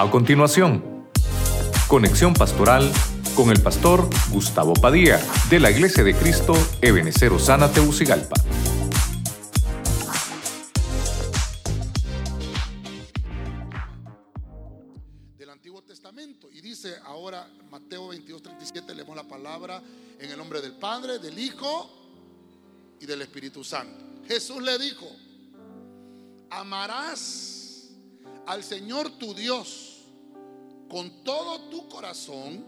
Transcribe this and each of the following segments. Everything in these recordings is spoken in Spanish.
A continuación, conexión pastoral con el pastor Gustavo Padilla de la Iglesia de Cristo Ebenecer Osana Teucigalpa. del Antiguo Testamento. Y dice ahora Mateo 22, 37, leemos la palabra en el nombre del Padre, del Hijo y del Espíritu Santo. Jesús le dijo, amarás al Señor tu Dios con todo tu corazón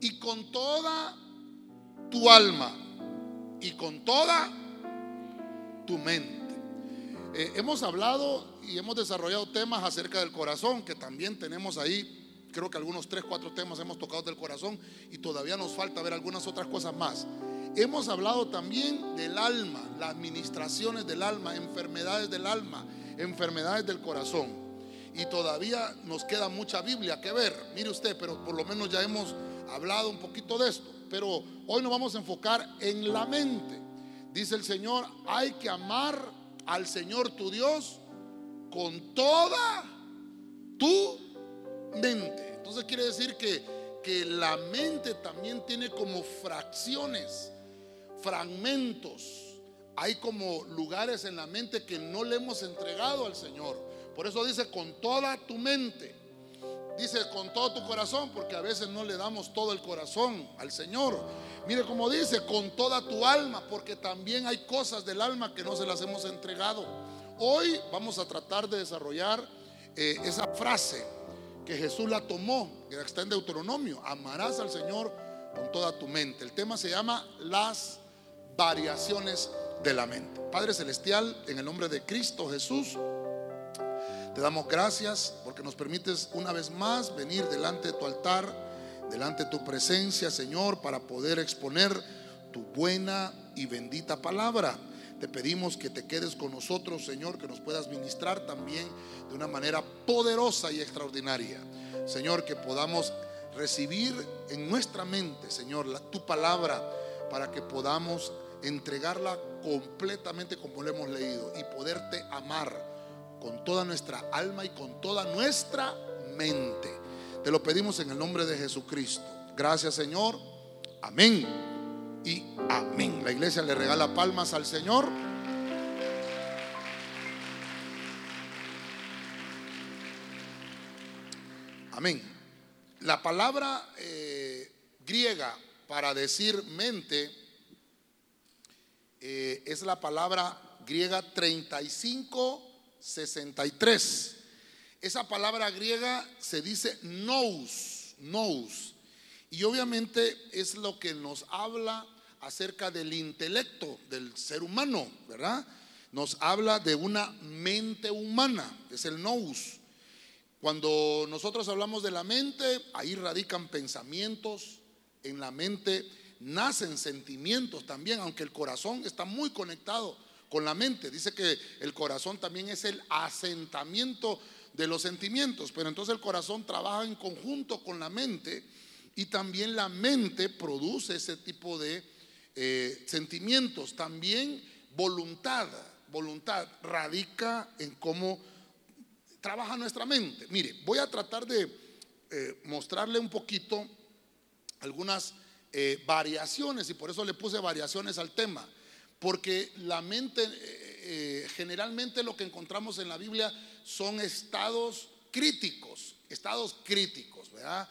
y con toda tu alma y con toda tu mente. Eh, hemos hablado y hemos desarrollado temas acerca del corazón, que también tenemos ahí, creo que algunos tres, cuatro temas hemos tocado del corazón y todavía nos falta ver algunas otras cosas más. Hemos hablado también del alma, las administraciones del alma, enfermedades del alma, enfermedades del corazón. Y todavía nos queda mucha Biblia que ver, mire usted, pero por lo menos ya hemos hablado un poquito de esto. Pero hoy nos vamos a enfocar en la mente. Dice el Señor, hay que amar al Señor tu Dios con toda tu mente. Entonces quiere decir que, que la mente también tiene como fracciones, fragmentos. Hay como lugares en la mente que no le hemos entregado al Señor. Por eso dice con toda tu mente. Dice con todo tu corazón, porque a veces no le damos todo el corazón al Señor. Mire como dice, con toda tu alma, porque también hay cosas del alma que no se las hemos entregado. Hoy vamos a tratar de desarrollar eh, esa frase que Jesús la tomó, que está en Deuteronomio. Amarás al Señor con toda tu mente. El tema se llama las variaciones de la mente. Padre Celestial, en el nombre de Cristo Jesús. Te damos gracias porque nos permites una vez más venir delante de tu altar, delante de tu presencia, Señor, para poder exponer tu buena y bendita palabra. Te pedimos que te quedes con nosotros, Señor, que nos puedas ministrar también de una manera poderosa y extraordinaria. Señor, que podamos recibir en nuestra mente, Señor, la, tu palabra para que podamos entregarla completamente como lo hemos leído y poderte amar con toda nuestra alma y con toda nuestra mente. Te lo pedimos en el nombre de Jesucristo. Gracias Señor. Amén. Y amén. La iglesia le regala palmas al Señor. Amén. La palabra eh, griega para decir mente eh, es la palabra griega 35 63. Esa palabra griega se dice nous, nous. Y obviamente es lo que nos habla acerca del intelecto del ser humano, ¿verdad? Nos habla de una mente humana, es el nous. Cuando nosotros hablamos de la mente, ahí radican pensamientos, en la mente nacen sentimientos también, aunque el corazón está muy conectado con la mente. Dice que el corazón también es el asentamiento de los sentimientos, pero entonces el corazón trabaja en conjunto con la mente y también la mente produce ese tipo de eh, sentimientos. También voluntad, voluntad radica en cómo trabaja nuestra mente. Mire, voy a tratar de eh, mostrarle un poquito algunas eh, variaciones y por eso le puse variaciones al tema. Porque la mente, eh, eh, generalmente lo que encontramos en la Biblia son estados críticos, estados críticos, ¿verdad?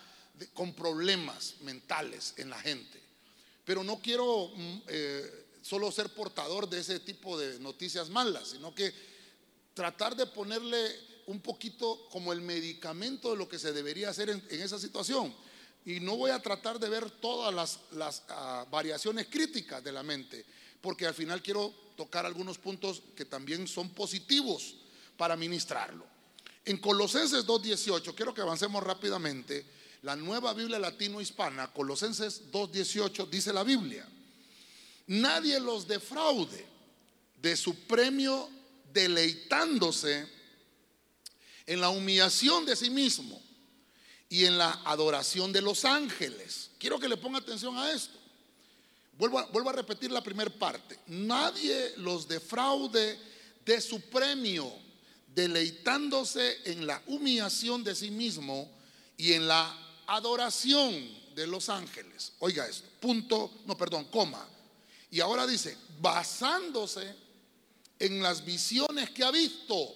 con problemas mentales en la gente. Pero no quiero mm, eh, solo ser portador de ese tipo de noticias malas, sino que tratar de ponerle un poquito como el medicamento de lo que se debería hacer en, esa situación. Y no voy a tratar de ver todas las, ah, variaciones críticas de la mente, porque al final quiero tocar algunos puntos que también son positivos para ministrarlo. En Colosenses 2.18, quiero que avancemos rápidamente, la nueva Biblia latino-hispana, Colosenses 2.18, dice la Biblia, nadie los defraude de su premio deleitándose en la humillación de sí mismo y en la adoración de los ángeles. Quiero que le ponga atención a esto. Vuelvo a, repetir la primera parte. Nadie los defraude de su premio, deleitándose en la humillación de sí mismo y en la adoración de los ángeles. Oiga esto, punto, no, perdón, coma. Y ahora dice, basándose en las visiones que ha visto,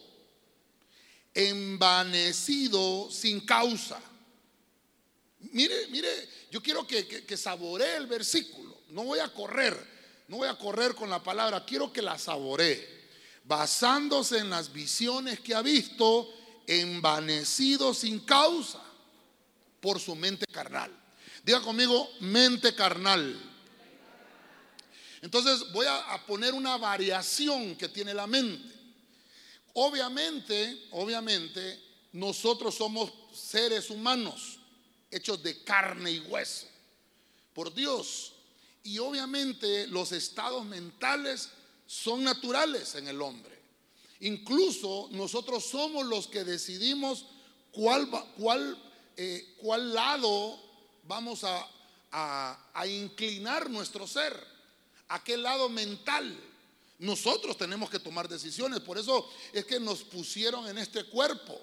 envanecido sin causa. Mire, mire, yo quiero que, que, saboree el versículo. No voy a correr, no voy a correr con la palabra, quiero que la saboree. Basándose en las visiones que ha visto, envanecido sin causa por su mente carnal. Diga conmigo, mente carnal. Entonces voy a, poner una variación que tiene la mente. Obviamente, obviamente, nosotros somos seres humanos hechos de carne y hueso por Dios. Y obviamente los estados mentales son naturales en el hombre. Incluso nosotros somos los que decidimos cuál, cuál, eh, cuál lado vamos a, a inclinar nuestro ser, a qué lado mental. Nosotros tenemos que tomar decisiones, por eso es que nos pusieron en este cuerpo.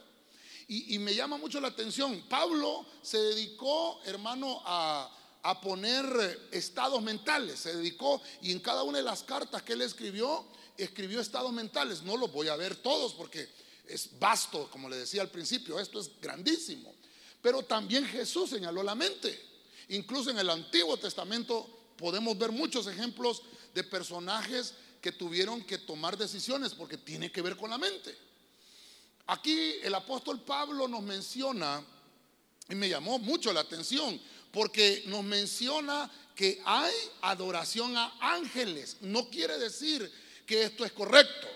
Y, me llama mucho la atención, Pablo se dedicó, hermano, a, a poner estados mentales, se dedicó y en cada una de las cartas que él escribió, escribió estados mentales. No los voy a ver todos porque es vasto, como le decía al principio, esto es grandísimo. Pero también Jesús señaló la mente. Incluso en el Antiguo Testamento podemos ver muchos ejemplos de personajes que tuvieron que tomar decisiones porque tiene que ver con la mente. Aquí el apóstol Pablo nos menciona, y me llamó mucho la atención, porque nos menciona que hay adoración a ángeles. No quiere decir que esto es correcto,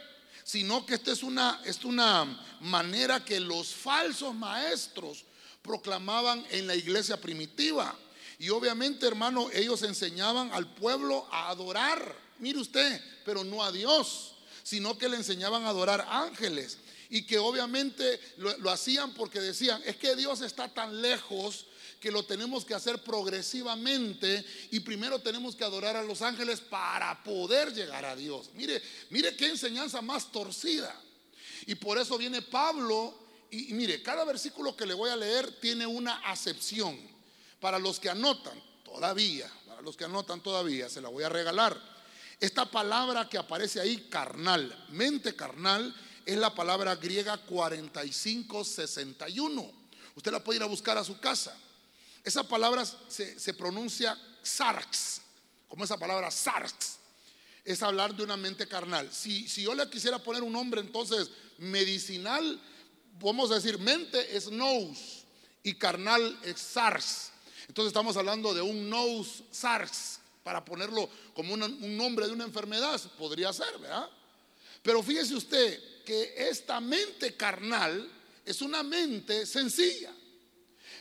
sino que esta es una, es una manera que los falsos maestros proclamaban en la iglesia primitiva. Y obviamente, hermano, ellos enseñaban al pueblo a adorar, mire usted, pero no a Dios, sino que le enseñaban a adorar ángeles y que obviamente lo, hacían porque decían, es que Dios está tan lejos que lo tenemos que hacer progresivamente y primero tenemos que adorar a los ángeles para poder llegar a Dios. Mire, mire qué enseñanza más torcida. Y por eso viene Pablo y, y mire, cada versículo que le voy a leer tiene una acepción. Para los que anotan, todavía, para los que anotan todavía, se la voy a regalar. Esta palabra que aparece ahí, carnal, mente carnal, es la palabra griega 4561. Usted la puede ir a buscar a su casa. Esa palabra se, pronuncia sarx, como esa palabra sarx. Es hablar de una mente carnal. Si, si yo le quisiera poner un nombre entonces medicinal, vamos a decir mente es nous y carnal es sars. Entonces estamos hablando de un nous sars, para ponerlo como un nombre de una enfermedad, podría ser, ¿verdad? Pero fíjese usted, que esta mente carnal es una mente sencilla.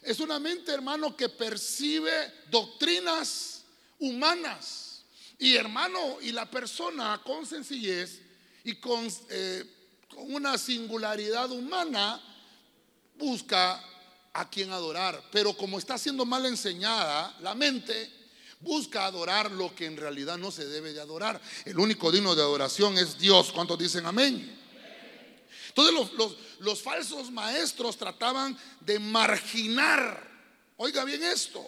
Es una mente, hermano, que percibe doctrinas humanas. Y hermano, y la persona con sencillez y con, eh, con una singularidad humana busca a quien adorar. Pero como está siendo mal enseñada la mente, busca adorar lo que en realidad no se debe de adorar. El único digno de adoración es Dios. ¿Cuántos dicen amén? Entonces los, falsos maestros trataban de marginar, oiga bien esto,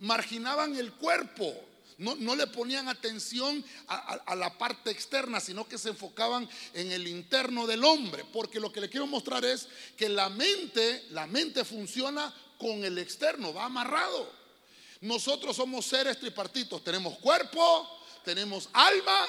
marginaban el cuerpo. No, le ponían atención a, a, la parte externa, sino que se enfocaban en el interno del hombre. Porque lo que le quiero mostrar es que la mente, la mente funciona con el externo, va amarrado. Nosotros somos seres tripartitos, tenemos cuerpo, tenemos alma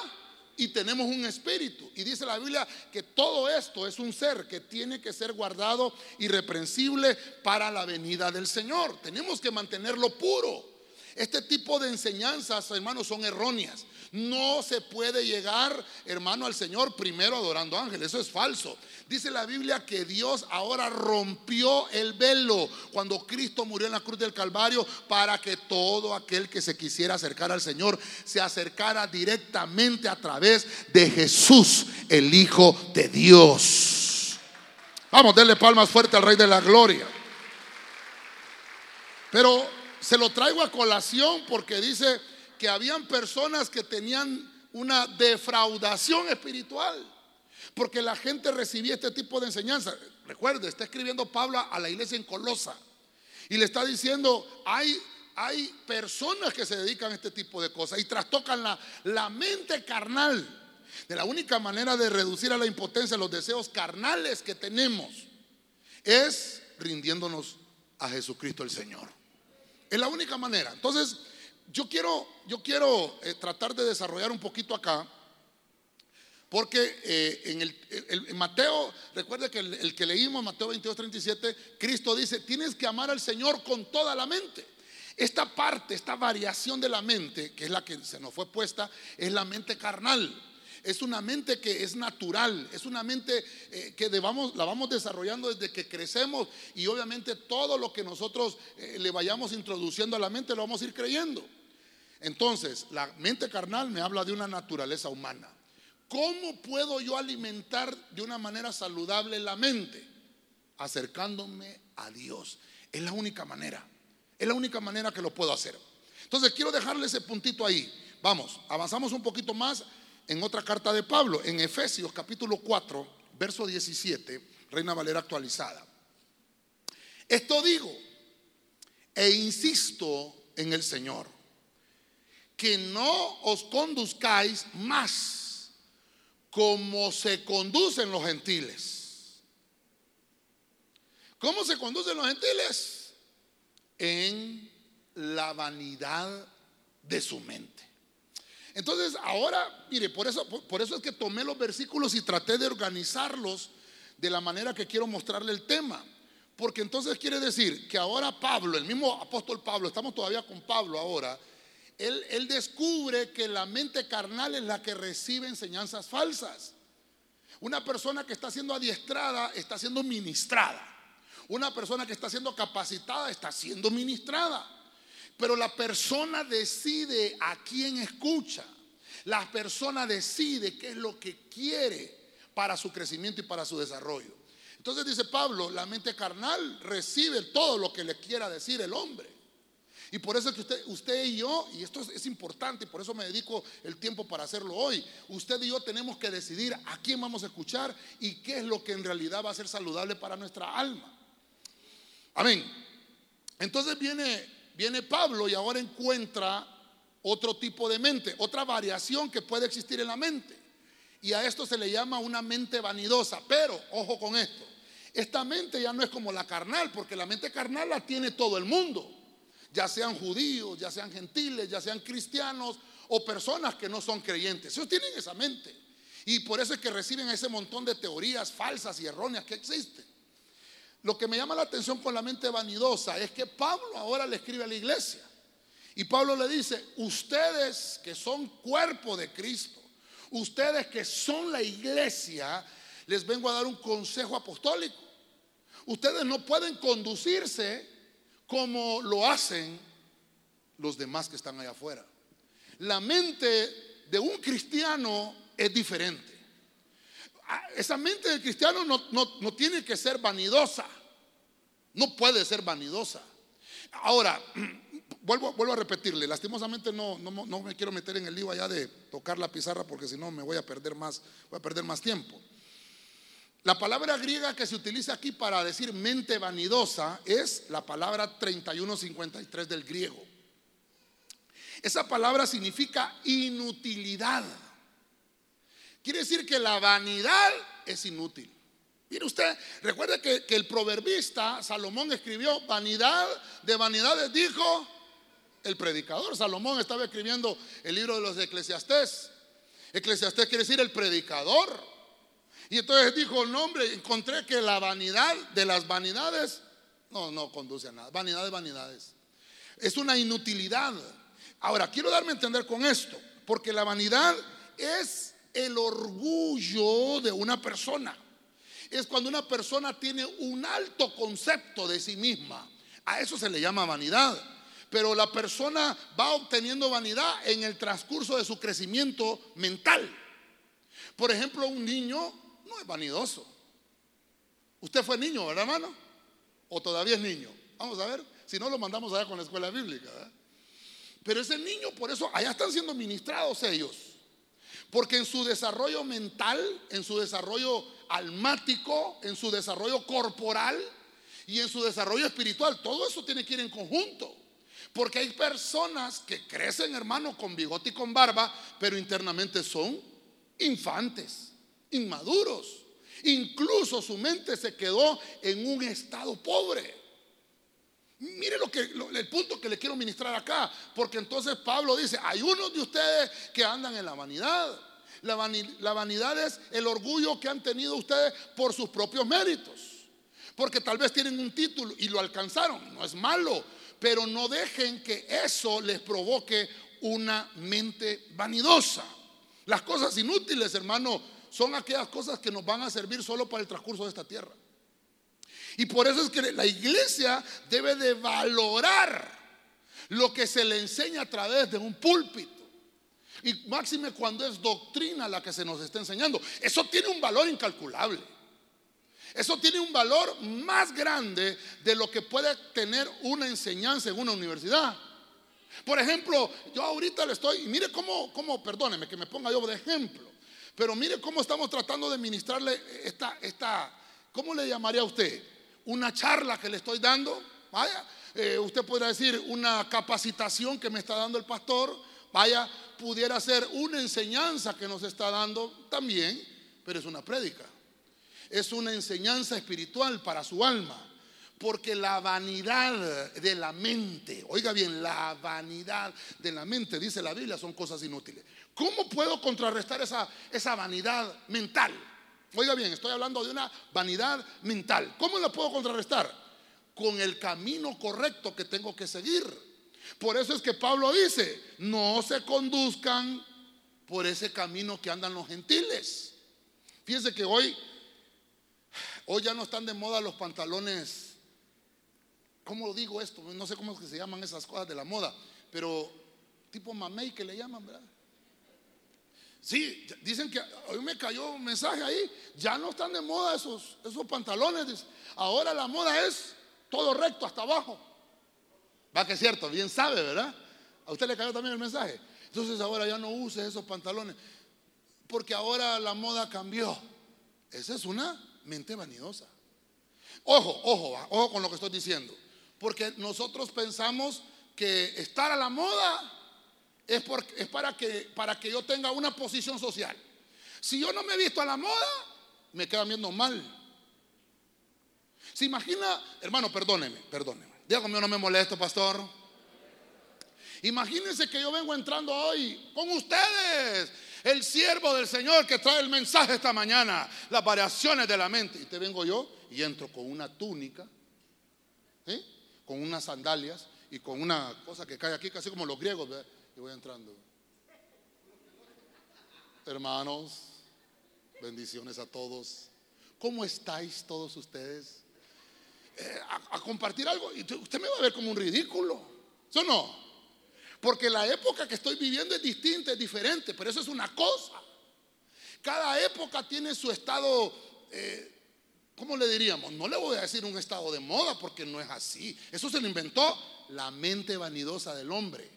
y tenemos un espíritu. Y dice la Biblia que todo esto es un ser que tiene que ser guardado irreprensible para la venida del Señor. Tenemos que mantenerlo puro. Este tipo de enseñanzas, hermanos, son erróneas. No se puede llegar, hermano, al Señor primero adorando ángeles. Eso es falso. Dice la Biblia que Dios ahora rompió el velo cuando Cristo murió en la cruz del Calvario para que todo aquel que se quisiera acercar al Señor se acercara directamente a través de Jesús, el Hijo de Dios. Vamos, denle palmas fuerte al Rey de la Gloria. Pero se lo traigo a colación porque dice que habían personas que tenían una defraudación espiritual. Porque la gente recibía este tipo de enseñanza. Recuerde, está escribiendo Pablo a la iglesia en Colosa. Y le está diciendo, hay, hay personas que se dedican a este tipo de cosas y trastocan la, la mente carnal. De la única manera de reducir a la impotencia los deseos carnales que tenemos es rindiéndonos a Jesucristo el Señor. Es la única manera. Entonces, yo quiero, yo quiero eh, tratar de desarrollar un poquito acá, porque eh, en el, Mateo, recuerde que el, que leímos, Mateo 22, 37, Cristo dice, tienes que amar al Señor con toda la mente. Esta parte, esta variación de la mente, que es la que se nos fue puesta, es la mente carnal. Es una mente que es natural, es una mente eh, que la vamos desarrollando desde que crecemos y obviamente todo lo que nosotros le vayamos introduciendo a la mente lo vamos a ir creyendo. Entonces, la mente carnal me habla de una naturaleza humana. ¿Cómo puedo yo alimentar de una manera saludable la mente? Acercándome a Dios. Es la única manera. Es la única manera que lo puedo hacer. Entonces, quiero dejarle ese puntito ahí. Vamos, avanzamos un poquito más en otra carta de Pablo, en Efesios capítulo 4, verso 17, Reina Valera actualizada. Esto digo e insisto en el Señor que no os conduzcáis más como se conducen los gentiles. ¿Cómo se conducen los gentiles? En la vanidad de su mente. Entonces, ahora, mire, por eso, por eso es que tomé los versículos y traté de organizarlos de la manera que quiero mostrarle el tema. Porque entonces quiere decir que ahora Pablo, el mismo apóstol Pablo, estamos todavía con Pablo ahora, él, descubre que la mente carnal es la que recibe enseñanzas falsas. Una persona que está siendo adiestrada está siendo ministrada. Una persona que está siendo capacitada está siendo ministrada. Pero la persona decide a quién escucha. La persona decide qué es lo que quiere para su crecimiento y para su desarrollo. Entonces dice Pablo, la mente carnal recibe todo lo que le quiera decir el hombre. Y por eso es que usted, usted y yo, y esto es, importante, y por eso me dedico el tiempo para hacerlo hoy, usted y yo tenemos que decidir a quién vamos a escuchar y qué es lo que en realidad va a ser saludable para nuestra alma. Amén. Entonces viene, viene Pablo y ahora encuentra otro tipo de mente, otra variación que puede existir en la mente. Y a esto se le llama una mente vanidosa. Pero, ojo con esto, esta mente ya no es como la carnal, porque la mente carnal la tiene todo el mundo ya sean judíos, ya sean gentiles, ya sean cristianos o personas que no son creyentes. Ellos tienen esa mente. Y por eso es que reciben ese montón de teorías falsas y erróneas que existen. Lo que me llama la atención con la mente vanidosa es que Pablo ahora le escribe a la iglesia. Y Pablo le dice, ustedes que son cuerpo de Cristo, ustedes que son la iglesia, les vengo a dar un consejo apostólico. Ustedes no pueden conducirse como lo hacen los demás que están allá afuera. La mente de un cristiano es diferente. Ah, esa mente del cristiano no, tiene que ser vanidosa. No puede ser vanidosa. Ahora, vuelvo, vuelvo a repetirle, lastimosamente no, no, me quiero meter en el lío allá de tocar la pizarra porque si no me voy a perder más, voy a perder más tiempo. La palabra griega que se utiliza aquí para decir mente vanidosa es la palabra 3153 del griego. Esa palabra significa inutilidad. Quiere decir que la vanidad es inútil. Mire usted, recuerde que, el proverbista Salomón escribió, vanidad de vanidades dijo el predicador. Salomón estaba escribiendo el libro de los Eclesiastés. Eclesiastés quiere decir el predicador. Y entonces dijo, no hombre, encontré que la vanidad de las vanidades, no, no conduce a nada. Vanidad de vanidades. Es una inutilidad. Ahora, quiero darme a entender con esto, porque la vanidad es el orgullo de una persona. Es cuando una persona tiene un alto concepto de sí misma. A eso se le llama vanidad. Pero la persona va obteniendo vanidad en el transcurso de su crecimiento mental. Por ejemplo, un niño no es vanidoso. Usted fue niño, ¿verdad, hermano? ¿O todavía es niño? Vamos a ver, si no lo mandamos allá con la escuela bíblica. Pero ese niño, por eso, allá están siendo ministrados ellos. Porque en su desarrollo mental, en su desarrollo almático, en su desarrollo corporal y en su desarrollo espiritual, todo eso tiene que ir en conjunto. Porque hay personas que crecen, hermano, con bigote y con barba, pero internamente son infantes, inmaduros. Incluso su mente se quedó en un estado pobre. Mire lo que el punto que le quiero ministrar acá, porque entonces Pablo dice, hay unos de ustedes que andan en la vanidad. La, vanidad es el orgullo que han tenido ustedes por sus propios méritos. Porque tal vez tienen un título y lo alcanzaron, no es malo, pero no dejen que eso les provoque una mente vanidosa. Las cosas inútiles, hermano, son aquellas cosas que nos van a servir solo para el transcurso de esta tierra. Y por eso es que la iglesia debe de valorar lo que se le enseña a través de un púlpito. Y máxime cuando es doctrina la que se nos está enseñando. Eso tiene un valor incalculable. Eso tiene un valor más grande de lo que puede tener una enseñanza en una universidad. Por ejemplo, yo ahorita le estoy, y mire cómo, cómo, perdóneme que me ponga yo de ejemplo, pero mire cómo estamos tratando de ministrarle esta, esta, ¿cómo le llamaría a usted? Una charla que le estoy dando, vaya, eh, usted podría decir una capacitación que me está dando el pastor, vaya, pudiera ser una enseñanza que nos está dando también, pero es una prédica es una enseñanza espiritual para su alma. Porque la vanidad de la mente, oiga bien, la vanidad de la mente, dice la Biblia, son cosas inútiles. ¿Cómo puedo contrarrestar esa, esa vanidad mental? Oiga bien, estoy hablando de una vanidad mental. ¿Cómo la puedo contrarrestar? Con el camino correcto que tengo que seguir. Por eso es que Pablo dice, no se conduzcan por ese camino que andan los gentiles. Fíjense que hoy Hoy ya no están de moda los pantalones. ¿Cómo digo esto? No sé cómo es que se llaman esas cosas de la moda, pero tipo mamey que le llaman, ¿verdad? Sí, dicen que hoy me cayó un mensaje ahí, ya no están de moda esos, esos pantalones. Ahora la moda es todo recto hasta abajo. Va que es cierto, bien sabe, ¿verdad? A usted le cayó también el mensaje. Entonces ahora ya no use esos pantalones, porque ahora la moda cambió. Esa es una mente vanidosa. Ojo, ojo, ojo con lo que estoy diciendo. Porque nosotros pensamos que estar a la moda es, es para, que, para que yo tenga una posición social. Si yo no me he visto a la moda, me queda viendo mal. Se imagina, hermano, perdóneme, perdóneme. Dígame, no me molesto, pastor. Imagínense que yo vengo entrando hoy con ustedes el siervo del Señor que trae el mensaje esta mañana, las variaciones de la mente. Y te vengo yo y entro con una túnica, con unas sandalias y con una cosa que cae aquí, casi como los griegos, y voy entrando. Hermanos, bendiciones a todos. ¿Cómo estáis todos ustedes? Eh, a, compartir algo y usted me va a ver como un ridículo. ¿Sí o no? Porque la época que estoy viviendo es distinta, es diferente, pero eso es una cosa. Cada época tiene su estado, eh, ¿cómo le diríamos? No le voy a decir un estado de moda porque no es así. Eso se lo inventó la mente vanidosa del hombre,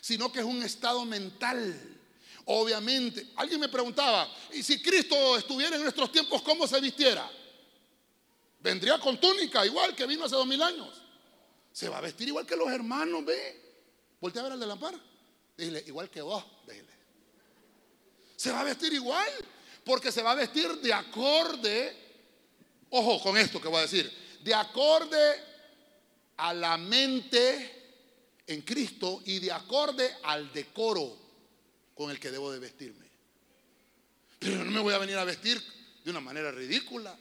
sino que es un estado mental. Obviamente, alguien me preguntaba, ¿y si Cristo estuviera en nuestros tiempos, cómo se vistiera? Vendría con túnica, igual que vino hace dos mil años. Se va a vestir igual que los hermanos, ve. Voltea a ver al de la par. Dile, igual que vos, dile. Se va a vestir igual, porque se va a vestir de acorde, ojo con esto que voy a decir, de acorde a la mente en Cristo y de acorde al decoro con el que debo de vestirme. Pero no me voy a venir a vestir de una manera ridícula.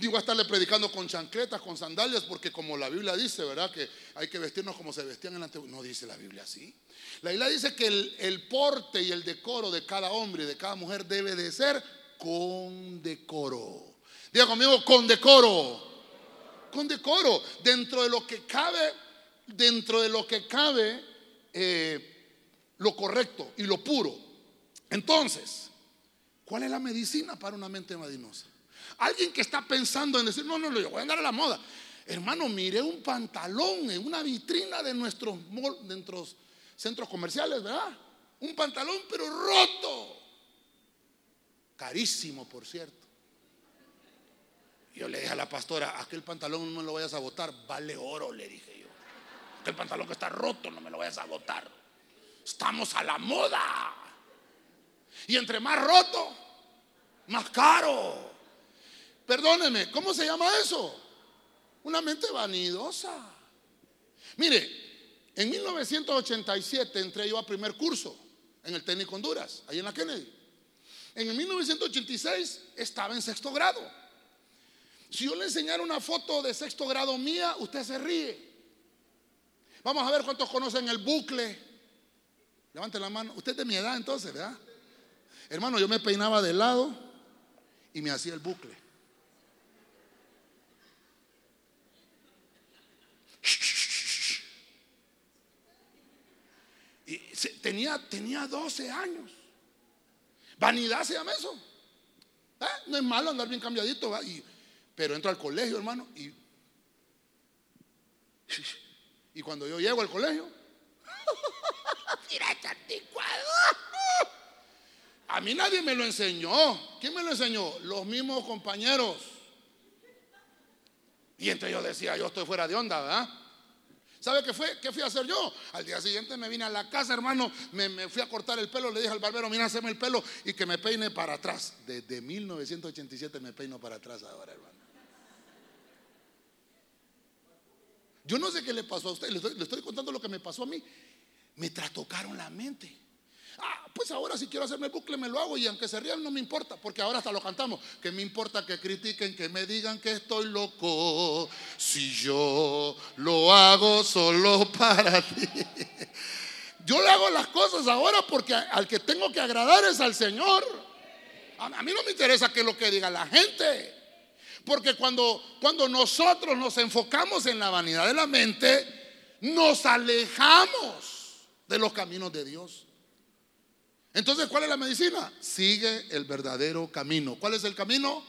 Digo estarle predicando con chancletas, con sandalias, porque como la Biblia dice, ¿verdad? Que hay que vestirnos como se vestían en la antigüedad. No dice la Biblia así. La Biblia dice que el, el, porte y el decoro de cada hombre y de cada mujer debe de ser con decoro. Diga conmigo, con decoro. Con decoro. Dentro de lo que cabe, dentro de lo que cabe, eh, lo correcto y lo puro. Entonces, ¿cuál es la medicina para una mente madinosa? Alguien que está pensando en decir, no, no, yo voy a andar a la moda. Hermano, miré un pantalón en una vitrina de nuestros, de nuestros centros comerciales, ¿verdad? Un pantalón pero roto. Carísimo, por cierto. Yo le dije a la pastora, aquel pantalón no me lo vayas a botar, vale oro, le dije yo. Aquel pantalón que está roto, no me lo vayas a botar. Estamos a la moda. Y entre más roto, más caro. Perdóneme, ¿cómo se llama eso? Una mente vanidosa. Mire, en 1987 entré yo a primer curso en el técnico Honduras, ahí en la Kennedy. En el 1986 estaba en sexto grado. Si yo le enseñara una foto de sexto grado mía, usted se ríe. Vamos a ver cuántos conocen el bucle. Levante la mano. Usted es de mi edad entonces, ¿verdad? Hermano, yo me peinaba de lado y me hacía el bucle. Y tenía, tenía 12 años. Vanidad se llama eso. ¿Eh? No es malo andar bien cambiadito, pero entro al colegio, hermano, y, y cuando yo llego al colegio. A mí nadie me lo enseñó. ¿Quién me lo enseñó? Los mismos compañeros. Y entonces yo decía, yo estoy fuera de onda, ¿verdad? ¿Sabe qué fue? ¿Qué fui a hacer yo? Al día siguiente me vine a la casa, hermano, me, fui a cortar el pelo, le dije al barbero, mira, hazme el pelo y que me peine para atrás. Desde 1987 me peino para atrás ahora, hermano. Yo no sé qué le pasó a usted, le estoy, le estoy contando lo que me pasó a mí. Me trastocaron la mente. Ah, pues ahora si quiero hacerme bucle me lo hago y aunque se rían no me importa, porque ahora hasta lo cantamos. Que me importa que critiquen, que me digan que estoy loco, si yo lo hago solo para ti. Yo le hago las cosas ahora porque al que tengo que agradar es al Señor. A, mí no me interesa qué es lo que diga la gente. Porque cuando, cuando nosotros nos enfocamos en la vanidad de la mente, nos alejamos de los caminos de Dios. Entonces, ¿cuál es la medicina? Sigue el verdadero camino. ¿Cuál es el camino?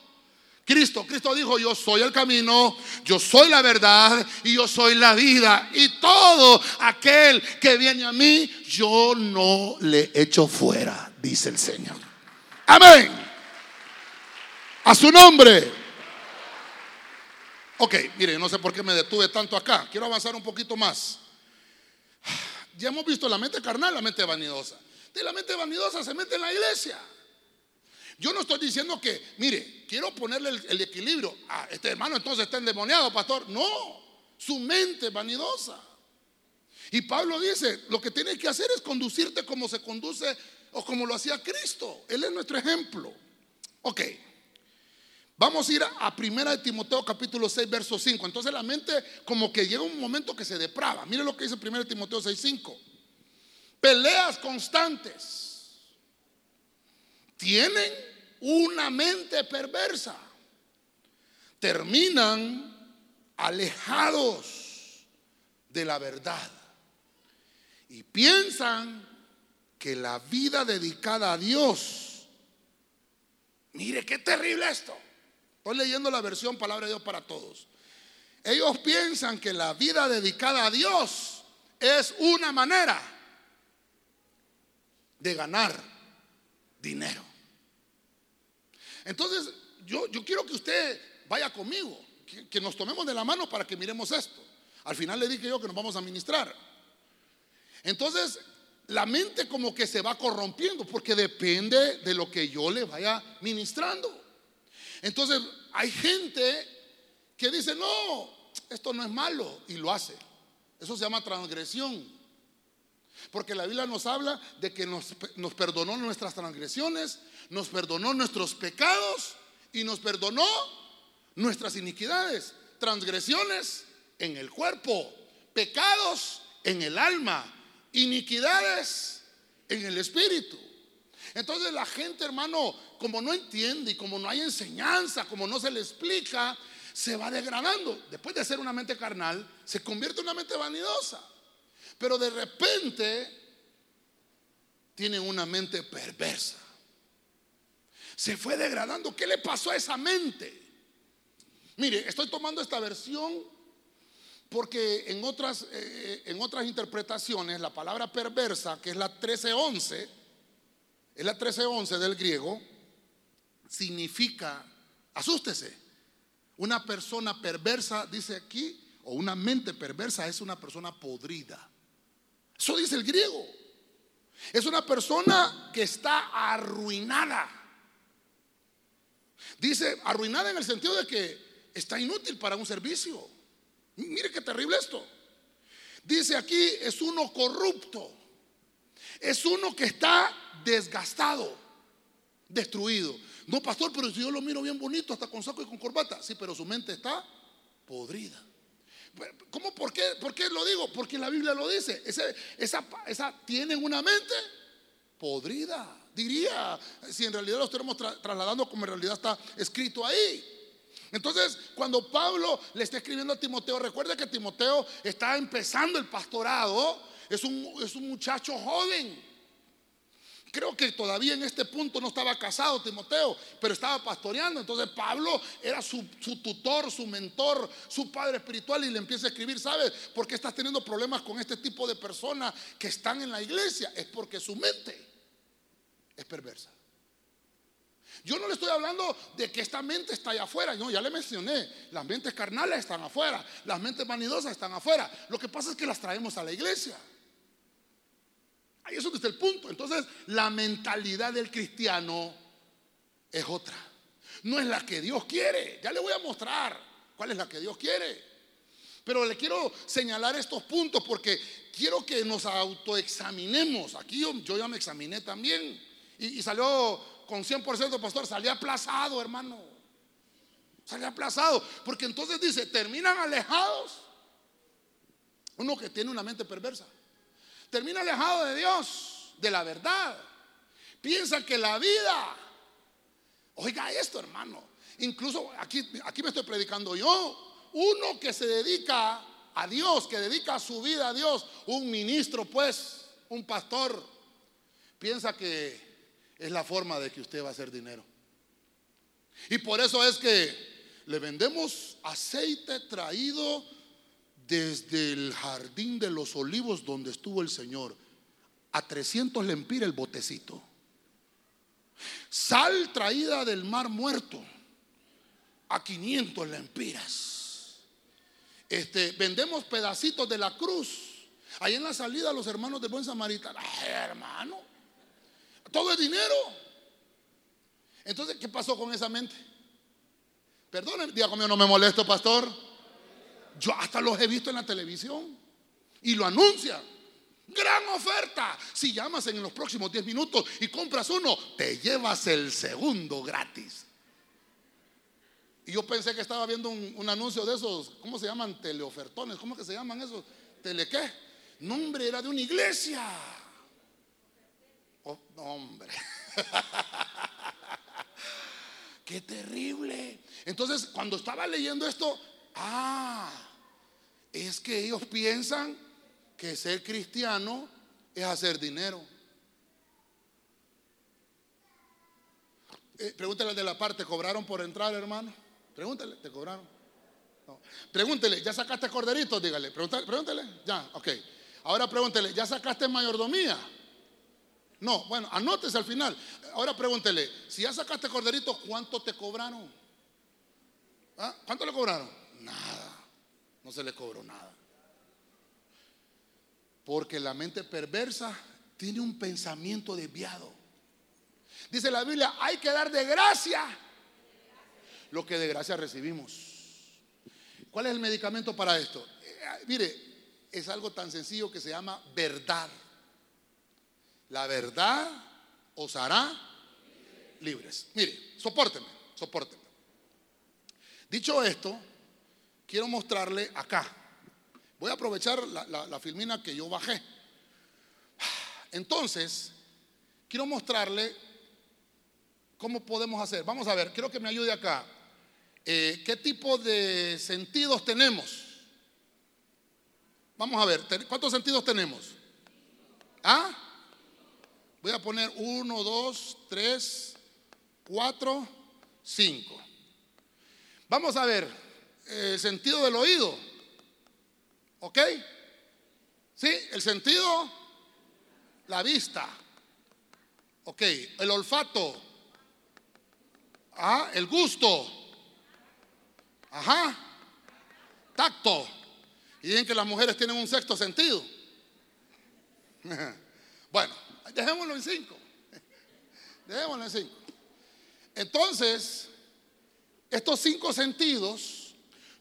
Cristo. Cristo dijo, yo soy el camino, yo soy la verdad y yo soy la vida. Y todo aquel que viene a mí, yo no le echo fuera, dice el Señor. Amén. A su nombre. Ok, mire, no sé por qué me detuve tanto acá. Quiero avanzar un poquito más. Ya hemos visto la mente carnal, la mente vanidosa de la mente vanidosa se mete en la iglesia. Yo no estoy diciendo que, mire, quiero ponerle el, equilibrio. a este hermano entonces está endemoniado, pastor. No, su mente vanidosa. Y Pablo dice, lo que tienes que hacer es conducirte como se conduce o como lo hacía Cristo. Él es nuestro ejemplo. Ok. Vamos a ir a Primera de Timoteo capítulo 6 verso 5. Entonces la mente como que llega un momento que se deprava. Mire lo que dice Primera de Timoteo 6 5 peleas constantes, tienen una mente perversa, terminan alejados de la verdad y piensan que la vida dedicada a Dios, mire qué terrible esto, estoy leyendo la versión Palabra de Dios para todos, ellos piensan que la vida dedicada a Dios es una manera de ganar dinero. Entonces, yo, yo quiero que usted vaya conmigo, que, nos tomemos de la mano para que miremos esto. Al final le dije yo que nos vamos a ministrar. Entonces, la mente como que se va corrompiendo porque depende de lo que yo le vaya ministrando. Entonces, hay gente que dice, no, esto no es malo y lo hace. Eso se llama transgresión. Porque la Biblia nos habla de que nos, perdonó nuestras transgresiones, nos perdonó nuestros pecados y nos perdonó nuestras iniquidades, transgresiones en el cuerpo, pecados en el alma, iniquidades en el espíritu. Entonces la gente, hermano, como no entiende y como no hay enseñanza, como no se le explica, se va degradando. Después de ser una mente carnal, se convierte en una mente vanidosa. Pero de repente tiene una mente perversa. Se fue degradando. ¿Qué le pasó a esa mente? Mire, estoy tomando esta versión Porque en otras, eh, en otras interpretaciones, la palabra perversa, que es la 1311, es la 1311 del griego, significa, asústese, una persona perversa, dice aquí, o una mente perversa es una persona podrida. Eso dice el griego. Es una persona que está arruinada. Dice arruinada en el sentido de que está inútil para un servicio. Mire qué terrible esto. Dice aquí es uno corrupto. Es uno que está desgastado, destruido. No, pastor, pero si yo lo miro bien bonito, hasta con saco y con corbata. Sí, pero su mente está podrida. ¿Cómo? ¿Por qué, ¿Por qué lo digo? Porque la Biblia lo dice. Esa, esa, tienen una mente podrida. Diría, si en realidad lo estamos trasladando como en realidad está escrito ahí. Entonces, cuando Pablo le está escribiendo a Timoteo, recuerde que Timoteo está empezando el pastorado, es un, es un muchacho joven. Creo que todavía en este punto no estaba casado Timoteo, pero estaba pastoreando. Entonces Pablo era su, tutor, su mentor, su padre espiritual y le empieza a escribir, ¿sabes por qué estás teniendo problemas con este tipo de personas que están en la iglesia? Es porque su mente es perversa. Yo no le estoy hablando de que esta mente está allá afuera, no, ya le mencioné, las mentes carnales están afuera, las mentes vanidosas están afuera. Lo que pasa es que las traemos a la iglesia. Ahí es donde está el punto. Entonces, la mentalidad del cristiano es otra. No es la que Dios quiere. Ya le voy a mostrar cuál es la que Dios quiere. Pero le quiero señalar estos puntos porque quiero que nos autoexaminemos. Aquí yo, ya me examiné también. Y, salió con 100% pastor, salí aplazado, hermano. Salí aplazado. Porque entonces dice, terminan alejados. Uno que tiene una mente perversa termina alejado de Dios, de la verdad. Piensa que la vida, oiga esto hermano, incluso aquí, aquí me estoy predicando yo, uno que se dedica a Dios, que dedica su vida a Dios, un ministro pues, un pastor, piensa que es la forma de que usted va a hacer dinero. Y por eso es que le vendemos aceite traído desde el jardín de los olivos donde estuvo el Señor, a 300 lempiras el botecito. Sal traída del mar muerto, a 500 lempiras. Este, vendemos pedacitos de la cruz. Ahí en la salida los hermanos de Buen Samaritano, hermano, todo es dinero. Entonces, ¿qué pasó con esa mente? Perdón, diga conmigo, no me molesto, pastor. Yo hasta los he visto en la televisión y lo anuncian. Gran oferta. Si llamas en los próximos 10 minutos y compras uno, te llevas el segundo gratis. Y yo pensé que estaba viendo un, anuncio de esos, ¿cómo se llaman? Teleofertones, ¿cómo que se llaman esos? ¿Tele qué? Nombre era de una iglesia. Oh, hombre. Qué terrible. Entonces, cuando estaba leyendo esto, ah, es que ellos piensan que ser cristiano es hacer dinero. Eh, pregúntele al de la parte, ¿cobraron por entrar, hermano? Pregúntele, ¿te cobraron? Pregúntele, ¿ya sacaste corderito? Dígale, pregúntele, ya, ok. Ahora pregúntele, ¿ya sacaste mayordomía? No, bueno, anótese al final. Ahora pregúntele, si ya sacaste corderito, ¿cuánto te cobraron? ¿Ah? ¿Cuánto le cobraron? Nada no se le cobró nada. Porque la mente perversa tiene un pensamiento desviado. Dice la Biblia, hay que dar de gracia lo que de gracia recibimos. ¿Cuál es el medicamento para esto? Eh, mire, es algo tan sencillo que se llama verdad. La verdad os hará libres. Mire, sopórteme, sopórteme. Dicho esto, quiero mostrarle acá. Voy a aprovechar la, filmina que yo bajé. Entonces, quiero mostrarle cómo podemos hacer. Vamos a ver, quiero que me ayude acá. Eh, ¿Qué tipo de sentidos tenemos? Vamos a ver, ¿cuántos sentidos tenemos? ¿Ah? Voy a poner uno, dos, tres, cuatro, cinco. Vamos a ver, el sentido del oído. ¿Ok? ¿Sí? El sentido, la vista. Ok, el olfato. Ah, el gusto. Ajá. Tacto. Y dicen que las mujeres tienen un sexto sentido. Bueno, dejémoslo en cinco. Dejémoslo en cinco. Entonces, estos cinco sentidos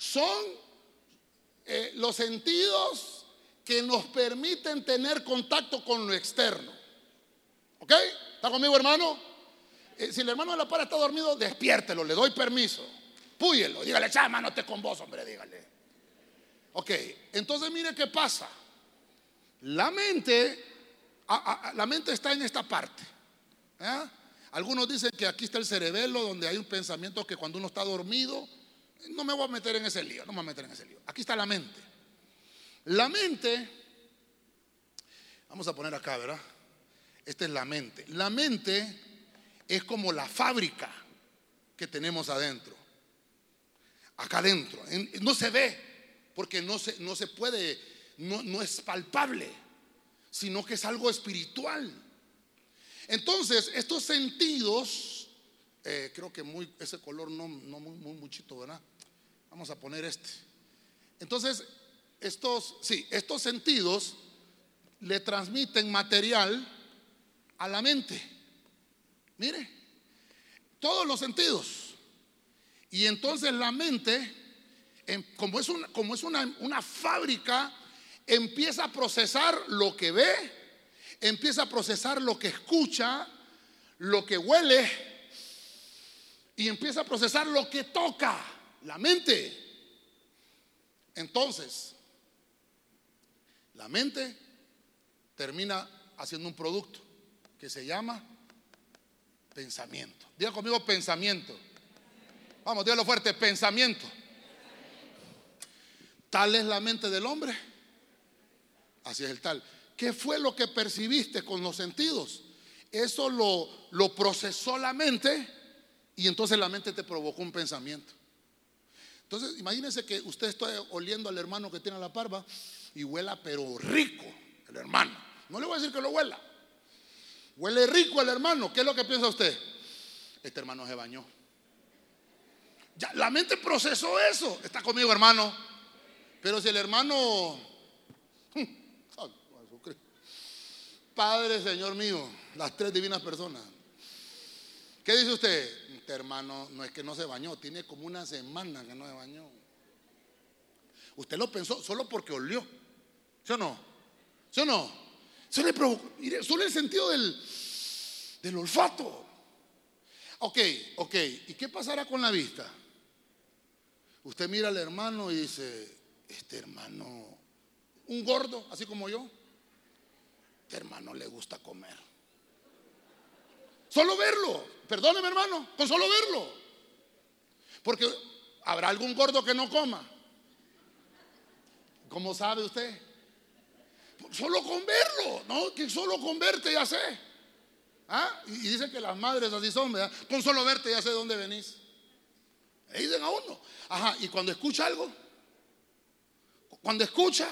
son eh, los sentidos que nos permiten tener contacto con lo externo. ¿Ok? ¿Está conmigo, hermano? Eh, si el hermano de la para está dormido, despiértelo, le doy permiso. Púyelo, dígale, chama, no esté con vos, hombre, dígale. Ok, entonces mire qué pasa. La mente, la mente está en esta parte. ¿eh? Algunos dicen que aquí está el cerebelo, donde hay un pensamiento que cuando uno está dormido, no me voy a meter en ese lío, no me voy a meter en ese lío. Aquí está la mente. La mente, vamos a poner acá, ¿verdad? Esta es la mente. La mente es como la fábrica que tenemos adentro. Acá adentro. No se ve, porque no se, no se puede, no, no es palpable, sino que es algo espiritual. Entonces, estos sentidos, eh, creo que muy, ese color no, no muy, muy muchito, ¿verdad? Vamos a poner este. Entonces, estos, sí, estos sentidos le transmiten material a la mente. Mire, todos los sentidos. Y entonces la mente, em, como es, una, como es una, una fábrica, empieza a procesar lo que ve, empieza a procesar lo que escucha, lo que huele y empieza a procesar lo que toca, la mente. Entonces, la mente termina haciendo un producto que se llama pensamiento. Diga conmigo pensamiento. Vamos, dígalo fuerte, pensamiento. Tal es la mente del hombre. Así es el tal. ¿Qué fue lo que percibiste con los sentidos? Eso lo, lo procesó la mente y entonces la mente te provocó un pensamiento. Entonces, imagínense que usted está oliendo al hermano que tiene la parva y huela, pero rico, el hermano. No le voy a decir que lo huela. Huele rico el hermano. ¿Qué es lo que piensa usted? Este hermano se bañó. La mente procesó eso. Está conmigo, hermano. Pero si el hermano Padre, Señor mío, las tres divinas personas. ¿Qué dice usted? Este hermano no es que no se bañó, tiene como una semana que no se bañó. Usted lo pensó solo porque olió. ¿Sí o no? ¿Sí o no? solo el sentido del, del olfato. Ok, ok. ¿Y qué pasará con la vista? Usted mira al hermano y dice, este hermano, un gordo, así como yo, este hermano le gusta comer. Solo verlo, perdóneme hermano, con solo verlo. Porque habrá algún gordo que no coma. ¿Cómo sabe usted? Solo con verlo, ¿no? Que solo con verte ya sé. ¿Ah? Y, dicen que las madres así son, ¿verdad? Con solo verte ya sé dónde venís. Y dicen a uno. Ajá, y cuando escucha algo, cuando escucha,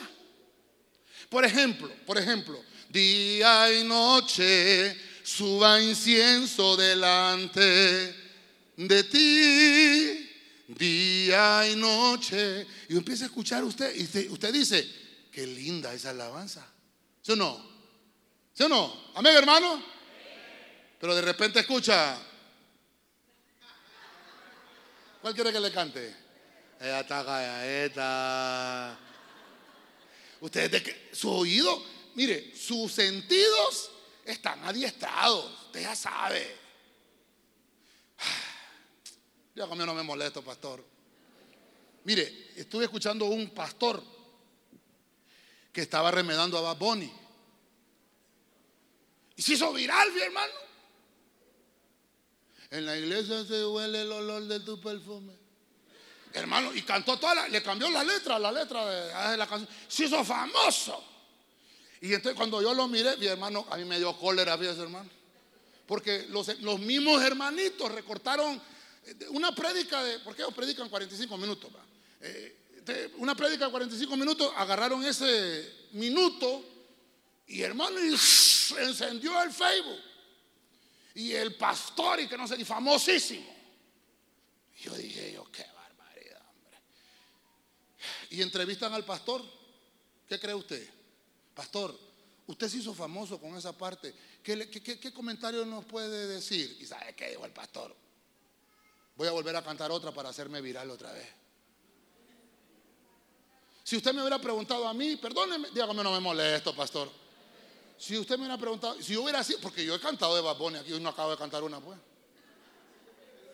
por ejemplo, por ejemplo, día y noche suba incienso delante de ti, día y noche. Y empieza a escuchar usted, y usted, dice, qué linda esa alabanza. ¿Sí o no? ¿Sí o no? Amén, hermano. Pero de repente escucha. ¿Cuál quiere que le cante? Ustedes de que su oído Mire, sus sentidos están adiestrados. Usted ya sabe. Yo conmigo no me molesto, pastor. Mire, estuve escuchando un pastor que estaba remedando a Bad Bunny. Y se hizo viral, mi hermano. En la iglesia se huele el olor de tu perfume. Hermano, y cantó toda la, le cambió la letra, la letra de, de la canción. Se hizo famoso. Y entonces cuando yo lo miré, mi hermano, a mí me dio cólera, fíjese hermano. Porque los, los mismos hermanitos recortaron eh, una prédica de, ¿por qué ellos predican 45 minutos? Eh, una prédica de 45 minutos, agarraron ese minuto y hermano, y encendió el Facebook. Y el pastor, y que no sé, y famosísimo. yo dije, yo, qué barbaridad, hombre. Y entrevistan al pastor. ¿Qué cree usted? Pastor, usted se hizo famoso con esa parte. ¿Qué, comentario nos puede decir? ¿Y sabe qué dijo el pastor? Voy a volver a cantar otra para hacerme viral otra vez. Si usted me hubiera preguntado a mí, perdóneme, dígame, no me molesto, pastor. Si usted me hubiera preguntado, si yo hubiera sido, porque yo he cantado de Bad aquí, hoy no acabo de cantar una, pues.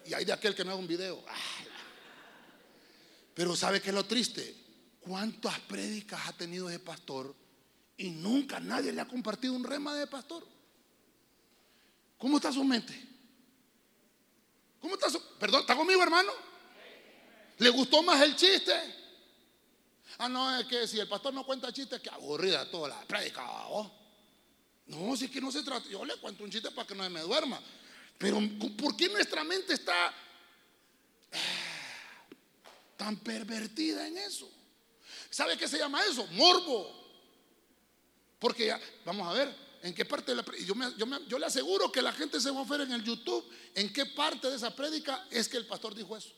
Y hay de aquel que me haga un video. Pero ¿sabe qué es lo triste? ¿Cuántas prédicas ha tenido ese pastor y nunca nadie le ha compartido un rema de pastor? ¿Cómo está su mente? ¿Cómo está su... Perdón, ¿está conmigo, hermano? ¿Le gustó más el chiste? Ah, no, es que si el pastor no cuenta chistes, que aburrida toda la prédica. No, si es que no se trata. Yo le cuento un chiste para que no me duerma. Pero ¿por qué nuestra mente está ah, tan pervertida en eso? ¿Sabe qué se llama eso? Morbo. Porque vamos a ver, ¿en qué parte de la yo, yo, le aseguro que la gente se va a ver en el YouTube, ¿en qué parte de esa prédica es que el pastor dijo eso?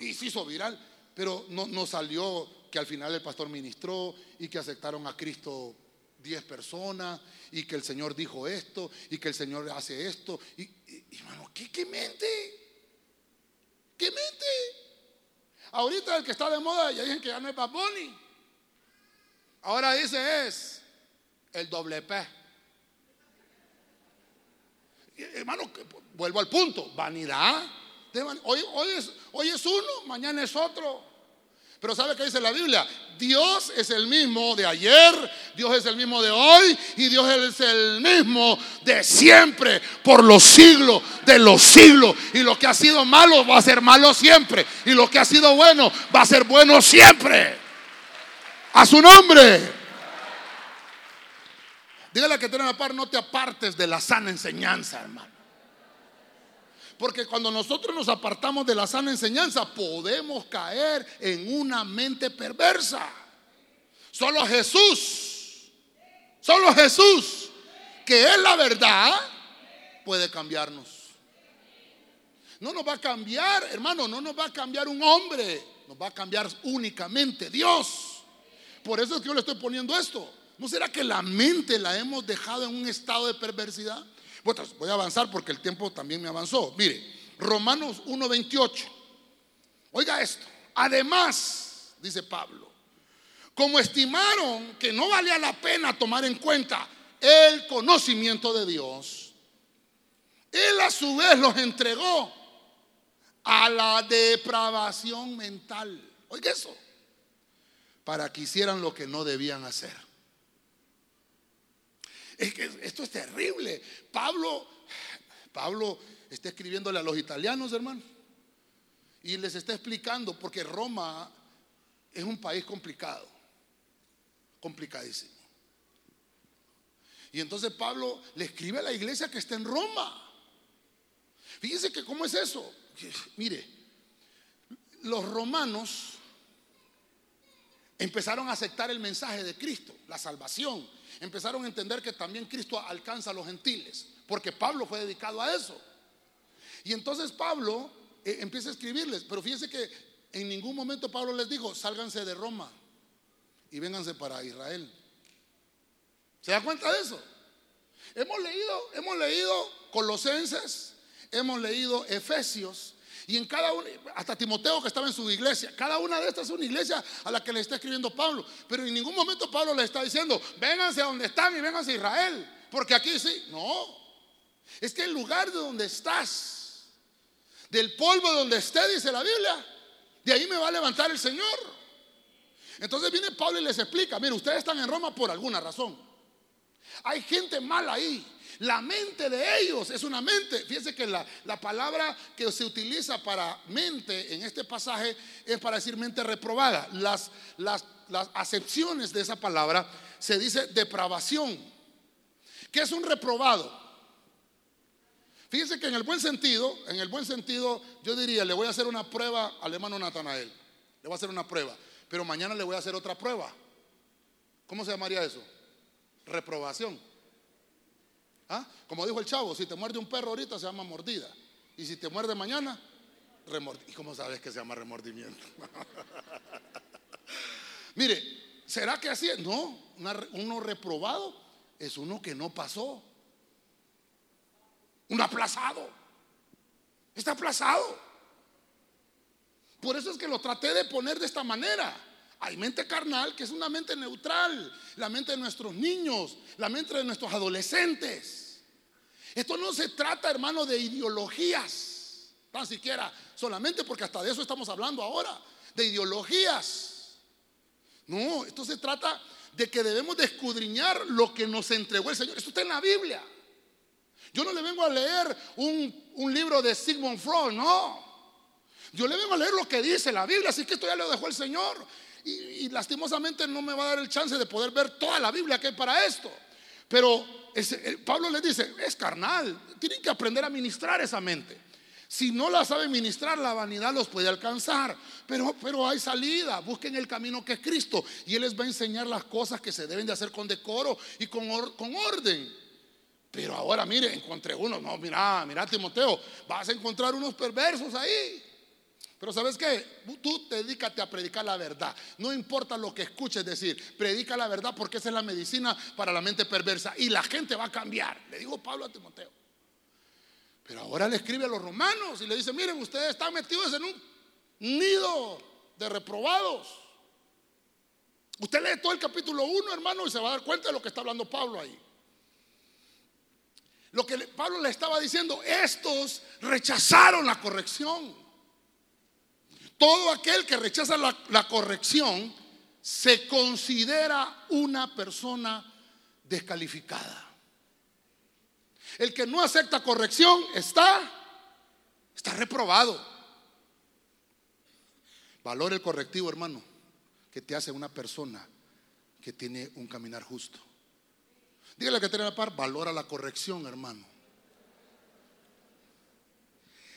Y se hizo viral, pero no, no salió que al final el pastor ministró y que aceptaron a Cristo 10 personas y que el Señor dijo esto y que el Señor hace esto. Y, hermano, ¿qué, ¿qué, mente? ¿Qué mente? Ahorita el que está de moda ya dicen que ya no es Bad Ahora dice es el doble P. Hermano, vuelvo al punto, vanidad. Hoy, es uno, mañana es otro. Pero ¿sabe qué dice la Biblia? Dios es el mismo de ayer, Dios es el mismo de hoy y Dios es el mismo de siempre, por los siglos de los siglos. Y lo que ha sido malo va a ser malo siempre. Y lo que ha sido bueno va a ser bueno siempre. A su nombre. Dígale que tiene la par, no te apartes de la sana enseñanza, hermano. Porque cuando nosotros nos apartamos de la sana enseñanza, podemos caer en una mente perversa. Solo Jesús, solo Jesús, que es la verdad, puede cambiarnos. No nos va a cambiar, hermano, no nos va a cambiar un hombre, nos va a cambiar únicamente Dios. Por eso es que yo le estoy poniendo esto. ¿No será que la mente la hemos dejado en un estado de perversidad? voy a avanzar porque el tiempo también me avanzó. Mire, Romanos 1.28. Oiga esto. Además, dice Pablo, como estimaron que no valía la pena tomar en cuenta el conocimiento de Dios, Él a su vez los entregó a la depravación mental. Oiga eso. Para que hicieran lo que no debían hacer. Es que esto es terrible. Pablo, Pablo está escribiéndole a los italianos, hermano. Y les está explicando, porque Roma es un país complicado, complicadísimo. Y entonces Pablo le escribe a la iglesia que está en Roma. Fíjense que cómo es eso. Mire, los romanos empezaron a aceptar el mensaje de Cristo, la salvación empezaron a entender que también Cristo alcanza a los gentiles, porque Pablo fue dedicado a eso. Y entonces Pablo eh, empieza a escribirles, pero fíjense que en ningún momento Pablo les dijo, sálganse de Roma y vénganse para Israel. ¿Se da cuenta de eso? Hemos leído, hemos leído Colosenses, hemos leído Efesios, y en cada uno, hasta Timoteo que estaba en su iglesia, cada una de estas es una iglesia a la que le está escribiendo Pablo. Pero en ningún momento Pablo le está diciendo, vénganse a donde están y vénganse a Israel. Porque aquí sí, no. Es que el lugar de donde estás, del polvo de donde esté, dice la Biblia, de ahí me va a levantar el Señor. Entonces viene Pablo y les explica, mire, ustedes están en Roma por alguna razón. Hay gente mala ahí. La mente de ellos es una mente. Fíjense que la, palabra que se utiliza para mente en este pasaje es para decir mente reprobada. Las, las, las acepciones de esa palabra se dice depravación. ¿Qué es un reprobado? Fíjense que en el buen sentido, en el buen sentido, yo diría, le voy a hacer una prueba al hermano Natanael. Le voy a hacer una prueba. Pero mañana le voy a hacer otra prueba. ¿Cómo se llamaría eso? Reprobación. ¿Ah? Como dijo el chavo, si te muerde un perro ahorita se llama mordida. Y si te muerde mañana, remordimiento. ¿Y cómo sabes que se llama remordimiento? Mire, ¿será que así es? No, uno reprobado es uno que no pasó. Un aplazado. Está aplazado. Por eso es que lo traté de poner de esta manera. Hay mente carnal que es una mente neutral, la mente de nuestros niños, la mente de nuestros adolescentes. Esto no se trata, hermano, de ideologías, tan siquiera, solamente porque hasta de eso estamos hablando ahora, de ideologías. No, esto se trata de que debemos de escudriñar lo que nos entregó el Señor. Esto está en la Biblia. Yo no le vengo a leer un, libro de Sigmund Freud, no. Yo le vengo a leer lo que dice la Biblia, así que esto ya lo dejó el Señor. Y, lastimosamente no me va a dar el chance de poder ver toda la Biblia que hay para esto. Pero Pablo le dice, es carnal, tienen que aprender a ministrar esa mente. Si no la saben ministrar, la vanidad los puede alcanzar. Pero, pero hay salida. Busquen el camino que es Cristo. Y Él les va a enseñar las cosas que se deben de hacer con decoro y con, con orden. Pero ahora, mire, encontré uno. No, mira, mira, Timoteo, vas a encontrar unos perversos ahí. Pero ¿sabes qué? Tú dedícate a predicar la verdad. No importa lo que escuches decir, predica la verdad porque esa es la medicina para la mente perversa. Y la gente va a cambiar. Le dijo Pablo a Timoteo. Pero ahora le escribe a los romanos y le dice, miren, ustedes están metidos en un nido de reprobados. Usted lee todo el capítulo 1, hermano, y se va a dar cuenta de lo que está hablando Pablo ahí. Lo que Pablo le estaba diciendo, estos rechazaron la corrección. Todo aquel que rechaza la, corrección se considera una persona descalificada. El que no acepta corrección está, está reprobado. Valora el correctivo, hermano, que te hace una persona que tiene un caminar justo. Dígale que tiene la par, valora la corrección, hermano.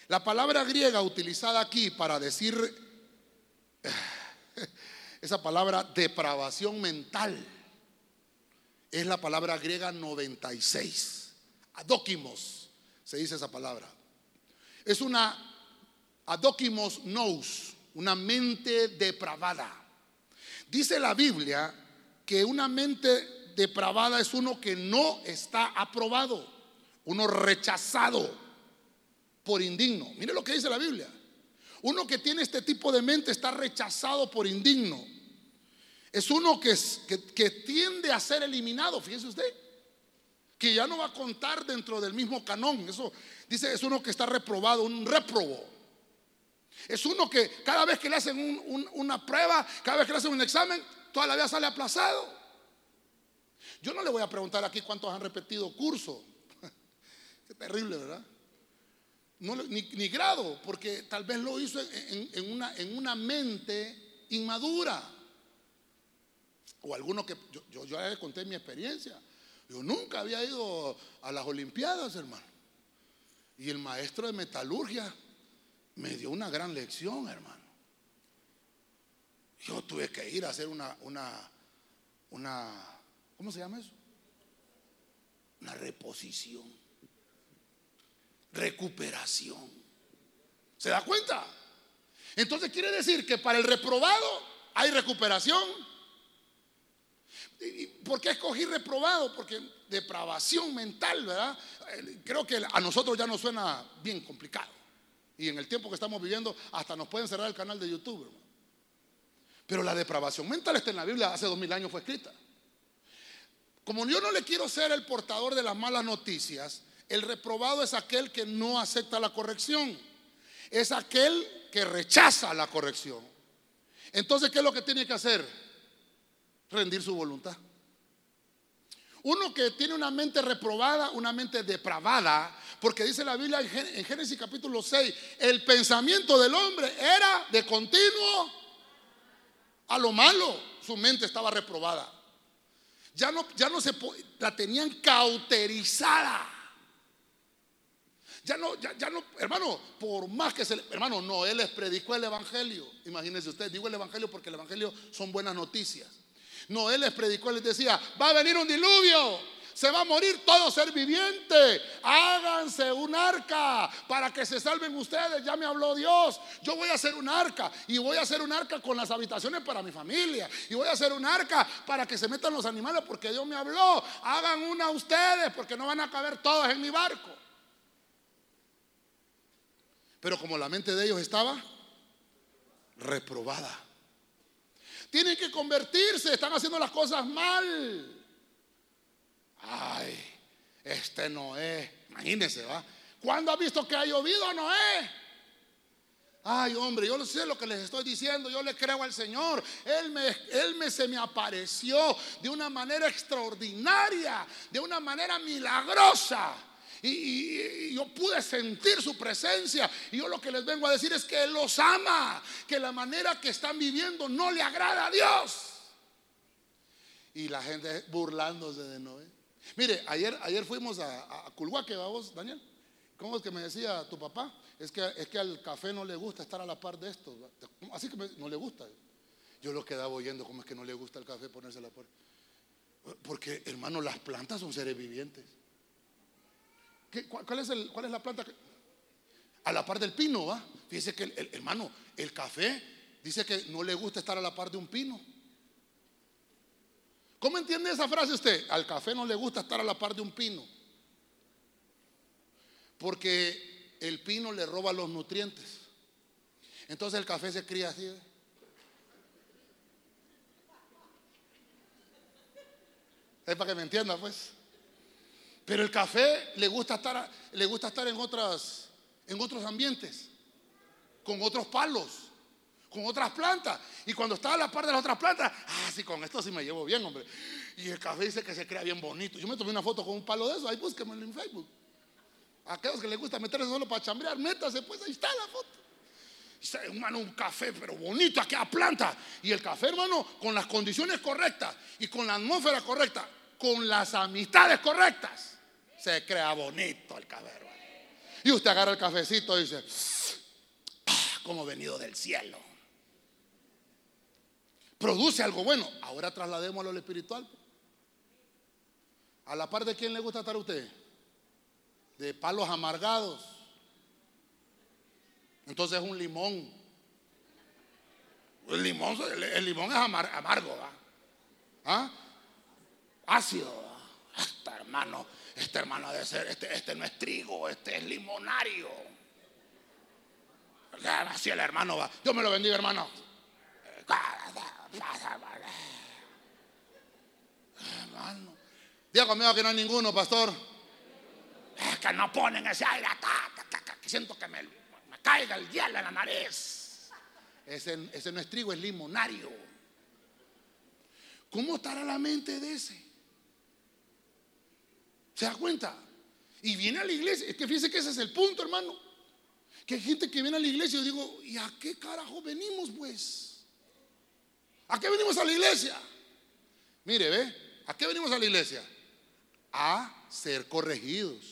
La palabra griega utilizada aquí para decir esa palabra depravación mental es la palabra griega 96. Adóquimos se dice esa palabra. Es una adóquimos nous, una mente depravada. Dice la Biblia que una mente depravada es uno que no está aprobado, uno rechazado por indigno. Mire lo que dice la Biblia. Uno que tiene este tipo de mente está rechazado por indigno. Es uno que, que, tiende a ser eliminado, fíjese usted, que ya no va a contar dentro del mismo canón. Eso dice, es uno que está reprobado, un reprobo. Es uno que cada vez que le hacen una prueba, cada vez que le hacen un examen, toda la vida sale aplazado. Yo no le voy a preguntar aquí cuántos han repetido curso. Qué terrible, ¿verdad? Ni, grado, porque tal vez lo hizo en, una, en una mente inmadura. O alguno que yo, yo, ya le conté mi experiencia. Yo nunca había ido a las Olimpiadas, hermano. Y el maestro de metalurgia me dio una gran lección, hermano. Yo tuve que ir a hacer una, una, una ¿Cómo se llama eso? Una reposición. Recuperación. ¿Se da cuenta? Entonces quiere decir que para el reprobado hay recuperación. ¿Por qué escogí reprobado? Porque depravación mental, ¿verdad? Creo que a nosotros ya nos suena bien complicado. Y en el tiempo que estamos viviendo, hasta nos pueden cerrar el canal de YouTube. Pero la depravación mental está en la Biblia, hace dos mil años fue escrita. Como yo no le quiero ser el portador de las malas noticias, el reprobado es aquel que no acepta la corrección. Es aquel que rechaza la corrección. Entonces, ¿qué es lo que tiene que hacer? Rendir su voluntad. Uno que tiene una mente reprobada, una mente depravada, porque dice la Biblia en Génesis capítulo 6, el pensamiento del hombre era de continuo a lo malo. Su mente estaba reprobada. Ya no, ya no se la tenían cauterizada. Ya no, ya, no, hermano, por más que se, hermano, Noé les predicó el evangelio. Imagínense usted, digo el evangelio porque el evangelio son buenas noticias. Noé les predicó, les decía, va a venir un diluvio, se va a morir todo ser viviente. Háganse un arca para que se salven ustedes. Ya me habló Dios. Yo voy a hacer un arca y voy a hacer un arca con las habitaciones para mi familia. Y voy a hacer un arca para que se metan los animales porque Dios me habló. Hagan una ustedes porque no van a caber todos en mi barco. Pero como la mente de ellos estaba reprobada. Tienen que convertirse, están haciendo las cosas mal. Ay, este Noé, imagínense, ¿va? ¿Cuándo ha visto que ha llovido Noé? Ay, hombre, yo sé lo que les estoy diciendo, yo le creo al Señor. Él me, él me se me apareció de una manera extraordinaria, de una manera milagrosa. Y, yo pude sentir su presencia. Y yo lo que les vengo a decir es que Él los ama, que la manera que están viviendo no le agrada a Dios. Y la gente burlándose de Noé. Mire, ayer, ayer fuimos a, a Culhuaque, vamos, Daniel. ¿Cómo es que me decía tu papá? Es que, es que al café no le gusta estar a la par de esto. Así que no le gusta. Yo lo quedaba oyendo, ¿cómo es que no le gusta el café ponerse a la par? Porque, hermano, las plantas son seres vivientes cuál, es el, ¿Cuál es la planta? A la par del pino, ¿va? Fíjese que el, hermano, el café dice que no le gusta estar a la par de un pino. ¿Cómo entiende esa frase usted? Al café no le gusta estar a la par de un pino. Porque el pino le roba los nutrientes. Entonces el café se cría así. Es para que me entienda, pues. Pero el café le gusta estar, le gusta estar en, otras, en otros ambientes, con otros palos, con otras plantas. Y cuando está a la par de las otras plantas, ah, sí, con esto sí me llevo bien, hombre. Y el café dice que se crea bien bonito. Yo me tomé una foto con un palo de eso, ahí búsquenmelo en Facebook. A aquellos que les gusta meterse solo para chambrear, métase, pues ahí está la foto. Hermano, un café, pero bonito, aquí a planta. Y el café, hermano, con las condiciones correctas y con la atmósfera correcta, con las amistades correctas se crea bonito el café, Y usted agarra el cafecito y dice, ah, como venido del cielo. Produce algo bueno. Ahora trasladémoslo al espiritual. A la par de quién le gusta estar a usted? De palos amargados. Entonces es un limón. El limón, el, limón es amargo, ¿Ah? Ácido. Hasta hermano, este hermano debe ser, este, este no es trigo, este es limonario. Así el hermano va. Dios me lo bendiga, hermano. Hermano. Diga conmigo que no hay ninguno, pastor. Es que no ponen ese aire. Que siento que me, me, caiga el hielo en la nariz. Ese, ese no es trigo, es limonario. ¿Cómo estará la mente de ese? ¿Se da cuenta? Y viene a la iglesia. Es que fíjese que ese es el punto, hermano. Que hay gente que viene a la iglesia y yo digo, ¿y a qué carajo venimos, pues? ¿A qué venimos a la iglesia? Mire, ve, ¿a qué venimos a la iglesia? A ser corregidos.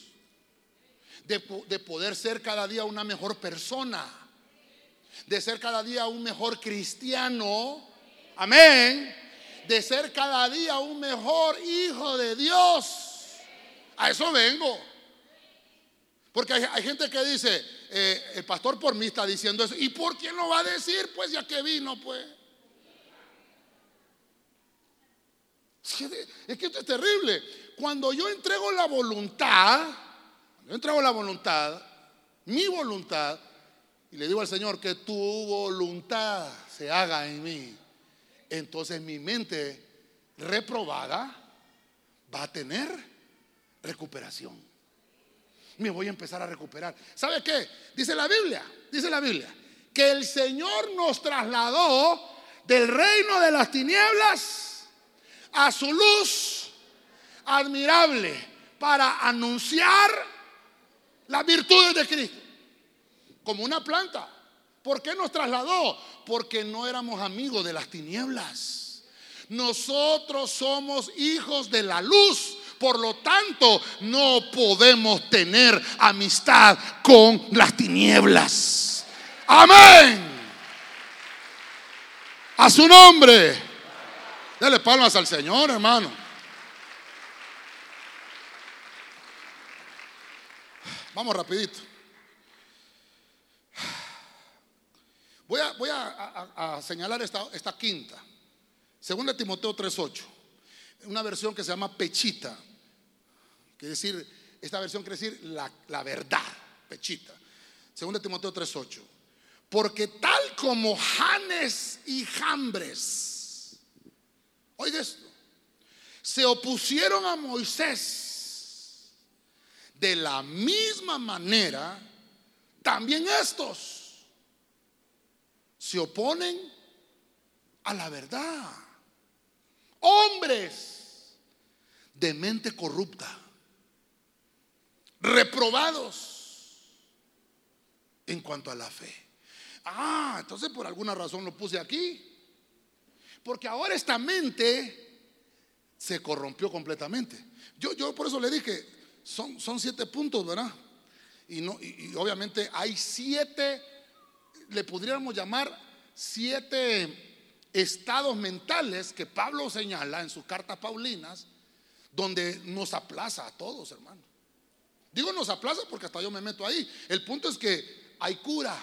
De, de poder ser cada día una mejor persona. De ser cada día un mejor cristiano. Amén. De ser cada día un mejor hijo de Dios. A eso vengo. Porque hay, gente que dice, eh, el pastor por mí está diciendo eso. ¿Y por quién lo va a decir? Pues ya que vino, pues. Es que esto es terrible. Cuando yo entrego la voluntad, yo entrego la voluntad, mi voluntad, y le digo al Señor que tu voluntad se haga en mí, entonces mi mente reprobada va a tener recuperación. Me voy a empezar a recuperar. ¿Sabe qué? Dice la Biblia, dice la Biblia, que el Señor nos trasladó del reino de las tinieblas a su luz admirable para anunciar las virtudes de Cristo. Como una planta. ¿Por qué nos trasladó? Porque no éramos amigos de las tinieblas. Nosotros somos hijos de la luz Por lo tanto, no podemos tener amistad con las tinieblas. Amén. A su nombre. Dale palmas al Señor, hermano. Vamos rapidito. Voy a, voy a, señalar esta, esta quinta. Segunda Timoteo 3.8. Una versión que se llama Pechita. Quiere decir, esta versión quiere decir la, la verdad. Pechita. Segunda Timoteo 3.8. Porque tal como Janes y Jambres, oiga esto, se opusieron a Moisés, de la misma manera, también estos se oponen a la verdad. Hombres de mente corrupta, reprobados en cuanto a la fe. Ah, entonces por alguna razón lo puse aquí. Porque ahora esta mente se corrompió completamente. Yo, yo por eso le dije, son, son siete puntos, ¿verdad? Y, no, y, obviamente hay siete, le podríamos llamar siete estados mentales que Pablo señala en sus cartas paulinas, donde nos aplaza a todos, hermano. Digo nos aplaza porque hasta yo me meto ahí. El punto es que hay cura.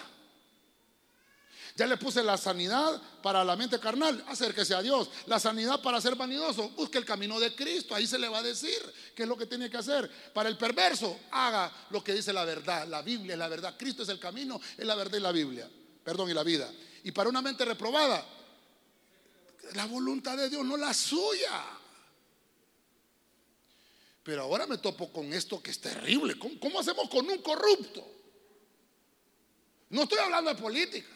Ya le puse la sanidad para la mente carnal, acérquese a Dios. La sanidad para ser vanidoso, busque el camino de Cristo, ahí se le va a decir qué es lo que tiene que hacer. Para el perverso, haga lo que dice la verdad. La Biblia es la verdad. Cristo es el camino, es la verdad y la Biblia. Perdón, y la vida. Y para una mente reprobada, la voluntad de Dios, no la suya. Pero ahora me topo con esto que es terrible. ¿Cómo, hacemos con un corrupto? No estoy hablando de política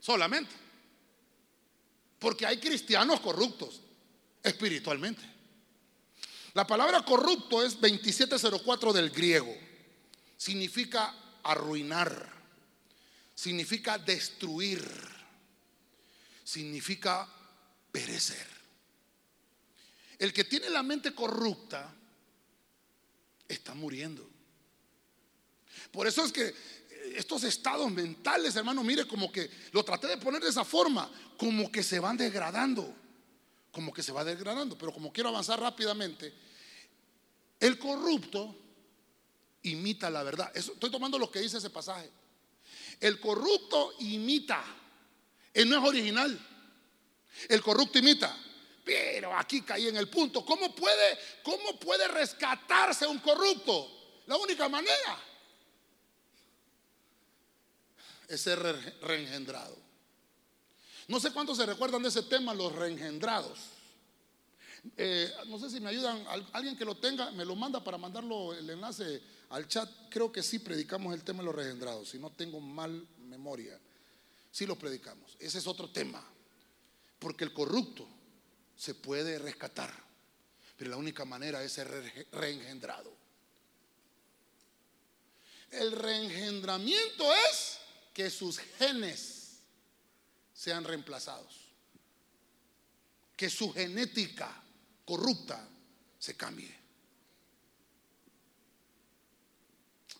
solamente. Porque hay cristianos corruptos espiritualmente. La palabra corrupto es 2704 del griego. Significa arruinar, significa destruir, significa perecer. El que tiene la mente corrupta está muriendo. Por eso es que estos estados mentales, hermano, mire, como que lo traté de poner de esa forma, como que se van degradando, como que se va degradando, pero como quiero avanzar rápidamente, el corrupto imita la verdad. estoy tomando lo que dice ese pasaje. El corrupto imita, él no es original. El corrupto imita. Pero aquí caí en el punto. ¿Cómo puede, cómo puede rescatarse un corrupto? La única manera es ser reengendrado. No sé cuántos se recuerdan de ese tema, los reengendrados. Eh, no sé si me ayudan, alguien que lo tenga, me lo manda para mandarlo el enlace al chat. Creo que sí predicamos el tema de los reengendrados, si no tengo mal memoria. Sí lo predicamos. Ese es otro tema. Porque el corrupto se puede rescatar, pero la única manera es ser reengendrado. El reengendramiento es que sus genes sean reemplazados, que su genética corrupta se cambie.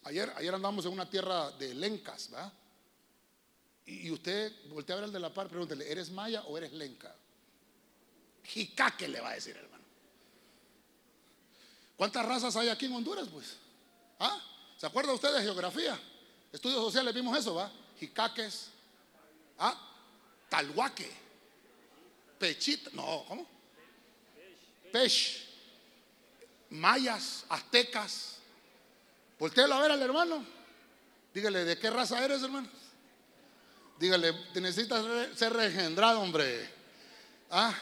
Ayer, ayer andamos en una tierra de lencas, ¿va? Y, usted voltea a ver al de la par, pregúntele, ¿eres maya o eres lenca? Jicaque le va a decir, hermano. ¿Cuántas razas hay aquí en Honduras, pues? ¿Ah? ¿Se acuerda usted de geografía? Estudios sociales vimos eso, ¿va? jicaques, ¿ah? talhuaque, pechita, no, ¿cómo? Pech, mayas, aztecas. Voltéalo a ver al hermano. Dígale, ¿de qué raza eres, hermano? Dígale, te necesitas ser regenerado, hombre. Ah,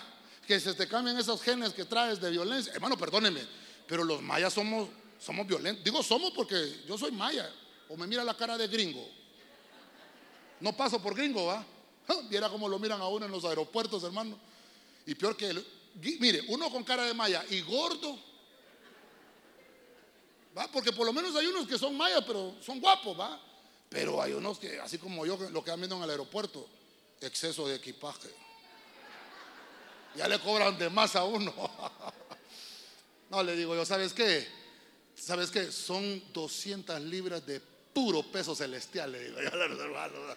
que se te cambien esos genes que traes de violencia. Hermano, perdóneme, pero los mayas somos, somos violentos. Digo somos porque yo soy maya. O me mira la cara de gringo. No paso por gringo, ¿va? Viera cómo lo miran a uno en los aeropuertos, hermano. Y peor que, mire, uno con cara de maya y gordo. ¿Va? Porque por lo menos hay unos que son mayas, pero son guapos, ¿va? Pero hay unos que, así como yo, lo que han viendo en el aeropuerto, exceso de equipaje. Ya le cobran de más a uno. No, le digo yo, ¿sabes qué? ¿Sabes qué? Son 200 libras de puro peso celestial, le digo yo a los hermanos.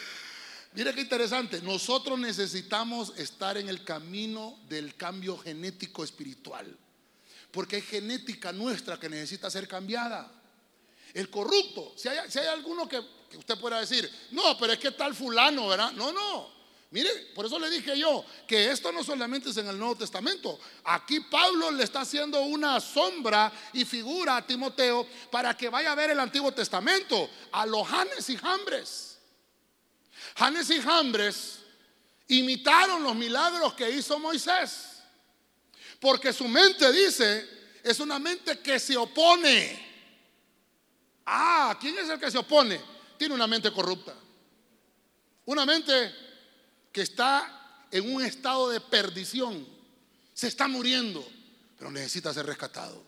Mire qué interesante, nosotros necesitamos estar en el camino del cambio genético espiritual, porque hay genética nuestra que necesita ser cambiada. El corrupto, si hay, si hay alguno que, que usted pueda decir, no, pero es que tal fulano, ¿verdad? No, no, Mire, por eso le dije yo que esto no solamente es en el Nuevo Testamento. Aquí Pablo le está haciendo una sombra y figura a Timoteo para que vaya a ver el Antiguo Testamento, a los Janes y Jambres. Janes y Jambres imitaron los milagros que hizo Moisés. Porque su mente dice, es una mente que se opone. Ah, ¿quién es el que se opone? Tiene una mente corrupta. Una mente que está en un estado de perdición, se está muriendo, pero necesita ser rescatado.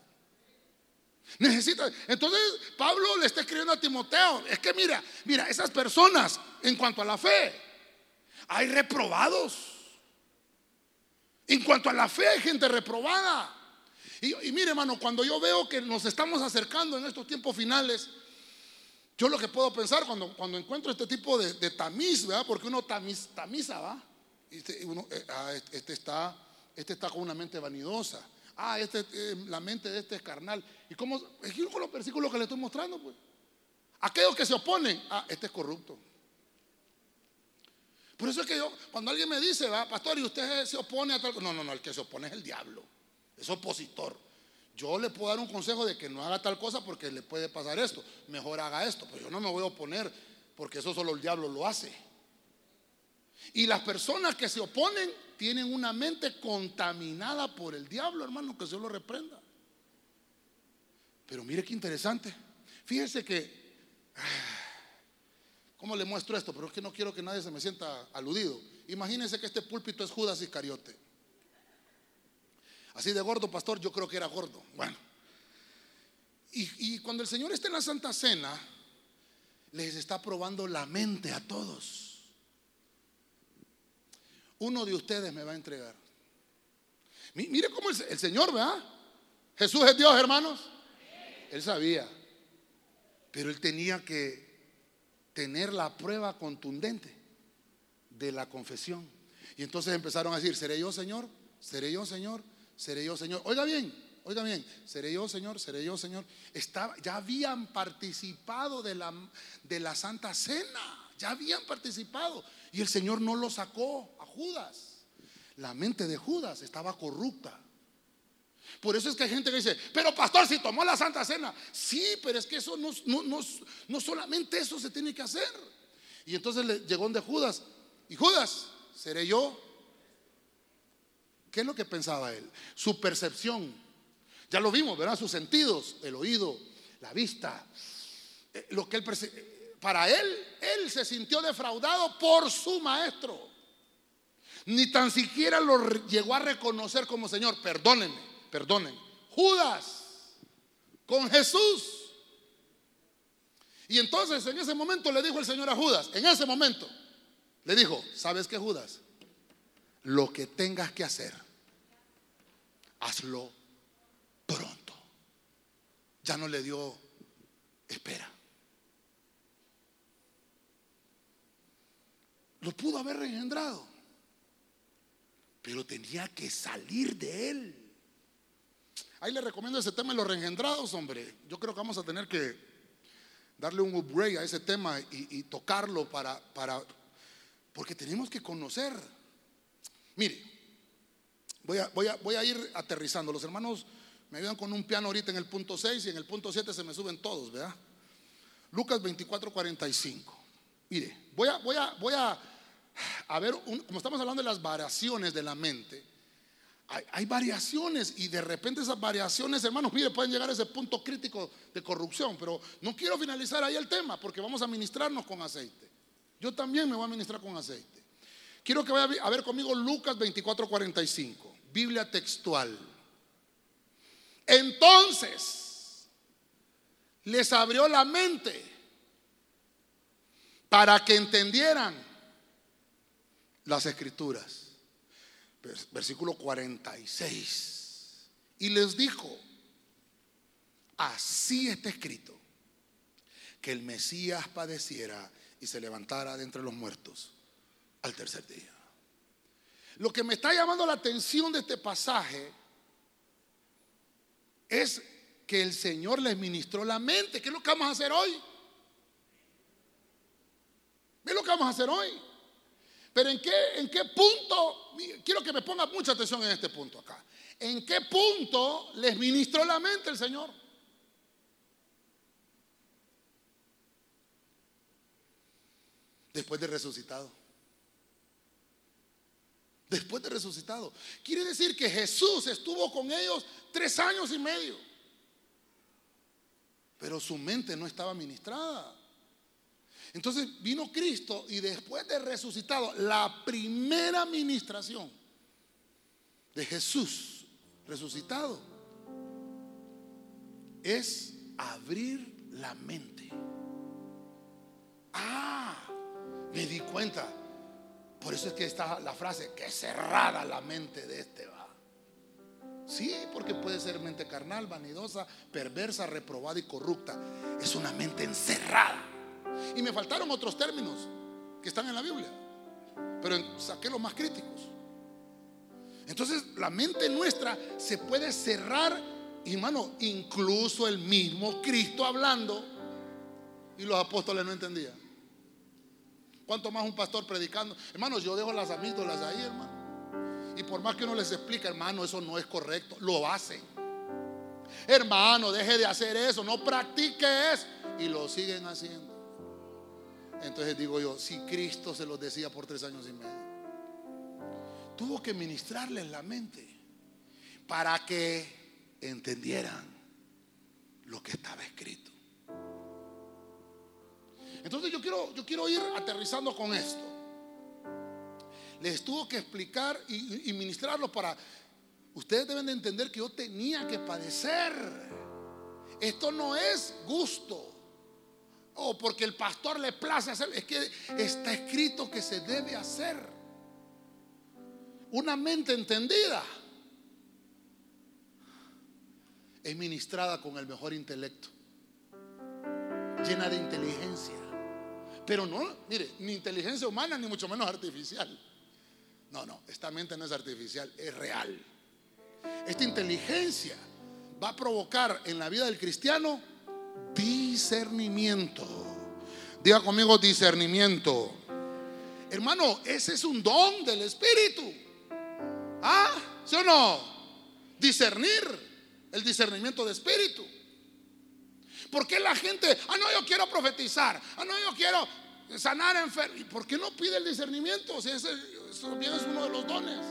Necesita. Entonces Pablo le está escribiendo a Timoteo, es que mira, mira, esas personas en cuanto a la fe, hay reprobados. En cuanto a la fe hay gente reprobada. Y, mire, hermano, cuando yo veo que nos estamos acercando en estos tiempos finales, yo lo que puedo pensar cuando, cuando encuentro este tipo de, tamiz, ¿verdad? Porque uno tamiz, tamiza, ¿va? Este, eh, ah, este, está, este está con una mente vanidosa. Ah, este, eh, la mente de este es carnal. ¿Y cómo? Es con los versículos que le estoy mostrando, pues. Aquellos que se oponen, ah, este es corrupto. Por eso es que yo, cuando alguien me dice, va, pastor, y usted se opone a tal No, no, no, el que se opone es el diablo, es opositor. Yo le puedo dar un consejo de que no haga tal cosa porque le puede pasar esto. Mejor haga esto. Pero yo no me voy a oponer porque eso solo el diablo lo hace. Y las personas que se oponen tienen una mente contaminada por el diablo, hermano, que se lo reprenda. Pero mire qué interesante. Fíjese que, ¿cómo le muestro esto? Pero es que no quiero que nadie se me sienta aludido. Imagínense que este púlpito es Judas Iscariote. Así de gordo, pastor, yo creo que era gordo. Bueno. Y, cuando el Señor está en la Santa Cena, les está probando la mente a todos. Uno de ustedes me va a entregar. Mire cómo el, el Señor, ¿verdad? Jesús es Dios, hermanos. Él sabía. Pero él tenía que tener la prueba contundente de la confesión. Y entonces empezaron a decir, ¿seré yo, Señor? ¿Seré yo, Señor? Seré yo, Señor. Oiga bien, oiga bien, seré yo, Señor, seré yo, Señor. Estaba, ya habían participado de la, de la Santa Cena, ya habían participado. Y el Señor no lo sacó a Judas. La mente de Judas estaba corrupta. Por eso es que hay gente que dice, pero pastor, si tomó la Santa Cena. Sí, pero es que eso no, no, no solamente eso se tiene que hacer. Y entonces le llegó de Judas. Y Judas, seré yo, ¿Qué es lo que pensaba él? Su percepción. Ya lo vimos, ¿verdad? Sus sentidos, el oído, la vista. Eh, lo que él para él, él se sintió defraudado por su maestro. Ni tan siquiera lo llegó a reconocer como Señor. Perdónenme, perdonen. Judas con Jesús. Y entonces en ese momento le dijo el Señor a Judas, en ese momento, le dijo, ¿sabes qué Judas? Lo que tengas que hacer hazlo pronto. Ya no le dio espera. Lo pudo haber reengendrado, pero tenía que salir de él. Ahí le recomiendo ese tema de los reengendrados, hombre. Yo creo que vamos a tener que darle un upgrade a ese tema y, tocarlo para, para, porque tenemos que conocer. Mire, Voy a, ir aterrizando. Los hermanos me ayudan con un piano ahorita en el punto 6 y en el punto 7 se me suben todos, ¿verdad? Lucas 24, 45. Mire, voy a, voy a, voy a, a ver, como estamos hablando de las variaciones de la mente, hay, hay, variaciones y de repente esas variaciones, hermanos, mire, pueden llegar a ese punto crítico de corrupción, pero no quiero finalizar ahí el tema porque vamos a ministrarnos con aceite. Yo también me voy a ministrar con aceite. Quiero que vaya a ver conmigo Lucas 24, 45. Biblia textual. Entonces, les abrió la mente para que entendieran las escrituras. Versículo 46. y les dijo, así está escrito, que el Mesías padeciera y se levantara de entre los muertos al tercer día. Lo que me está llamando la atención de este pasaje es que el Señor les ministró la mente. ¿Qué es lo que vamos a hacer hoy? ¿Qué es lo que vamos a hacer hoy? Pero en qué, en qué punto, quiero que me ponga mucha atención en este punto acá. ¿En qué punto les ministró la mente el Señor? Después de resucitado. Después de resucitado. Quiere decir que Jesús estuvo con ellos tres años y medio. Pero su mente no estaba ministrada. Entonces vino Cristo y después de resucitado, la primera ministración de Jesús resucitado es abrir la mente. Ah, me di cuenta. Por eso es que está la frase, que cerrada la mente de este va. Sí, porque puede ser mente carnal, vanidosa, perversa, reprobada y corrupta. Es una mente encerrada. Y me faltaron otros términos que están en la Biblia, pero saqué los más críticos. Entonces la mente nuestra se puede cerrar, hermano, incluso el mismo Cristo hablando y los apóstoles no entendían. ¿Cuánto más un pastor predicando? Hermanos, yo dejo las amígdalas ahí, hermano. Y por más que uno les explique, hermano, eso no es correcto, lo hacen. Hermano, deje de hacer eso, no practique eso. Y lo siguen haciendo. Entonces digo yo, si Cristo se los decía por tres años y medio, tuvo que ministrarles la mente para que entendieran lo que estaba escrito. Entonces yo quiero, yo quiero ir aterrizando con esto. Les tuvo que explicar y, y ministrarlo para... Ustedes deben de entender que yo tenía que padecer. Esto no es gusto. O porque el pastor le place hacer. Es que está escrito que se debe hacer. Una mente entendida es ministrada con el mejor intelecto, llena de inteligencia. Pero no, mire, ni inteligencia humana ni mucho menos artificial. No, no, esta mente no es artificial, es real. Esta inteligencia va a provocar en la vida del cristiano discernimiento. Diga conmigo discernimiento. Hermano, ese es un don del Espíritu. ¿Ah? ¿Sí o no? Discernir, el discernimiento de Espíritu. ¿Por qué la gente, ah, no, yo quiero profetizar, ah, no, yo quiero sanar enfermos? ¿Y por qué no pide el discernimiento? Si ese, bien es uno de los dones.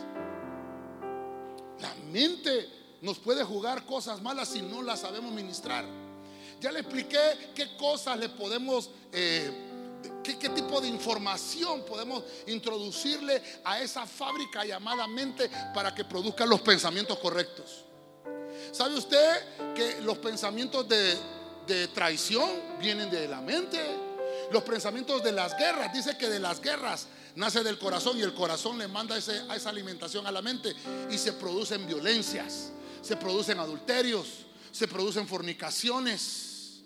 La mente nos puede jugar cosas malas si no las sabemos ministrar. Ya le expliqué qué cosas le podemos, eh, qué, qué tipo de información podemos introducirle a esa fábrica llamada mente para que produzca los pensamientos correctos. ¿Sabe usted que los pensamientos de de traición vienen de la mente. Los pensamientos de las guerras, dice que de las guerras nace del corazón y el corazón le manda ese, a esa alimentación a la mente y se producen violencias, se producen adulterios, se producen fornicaciones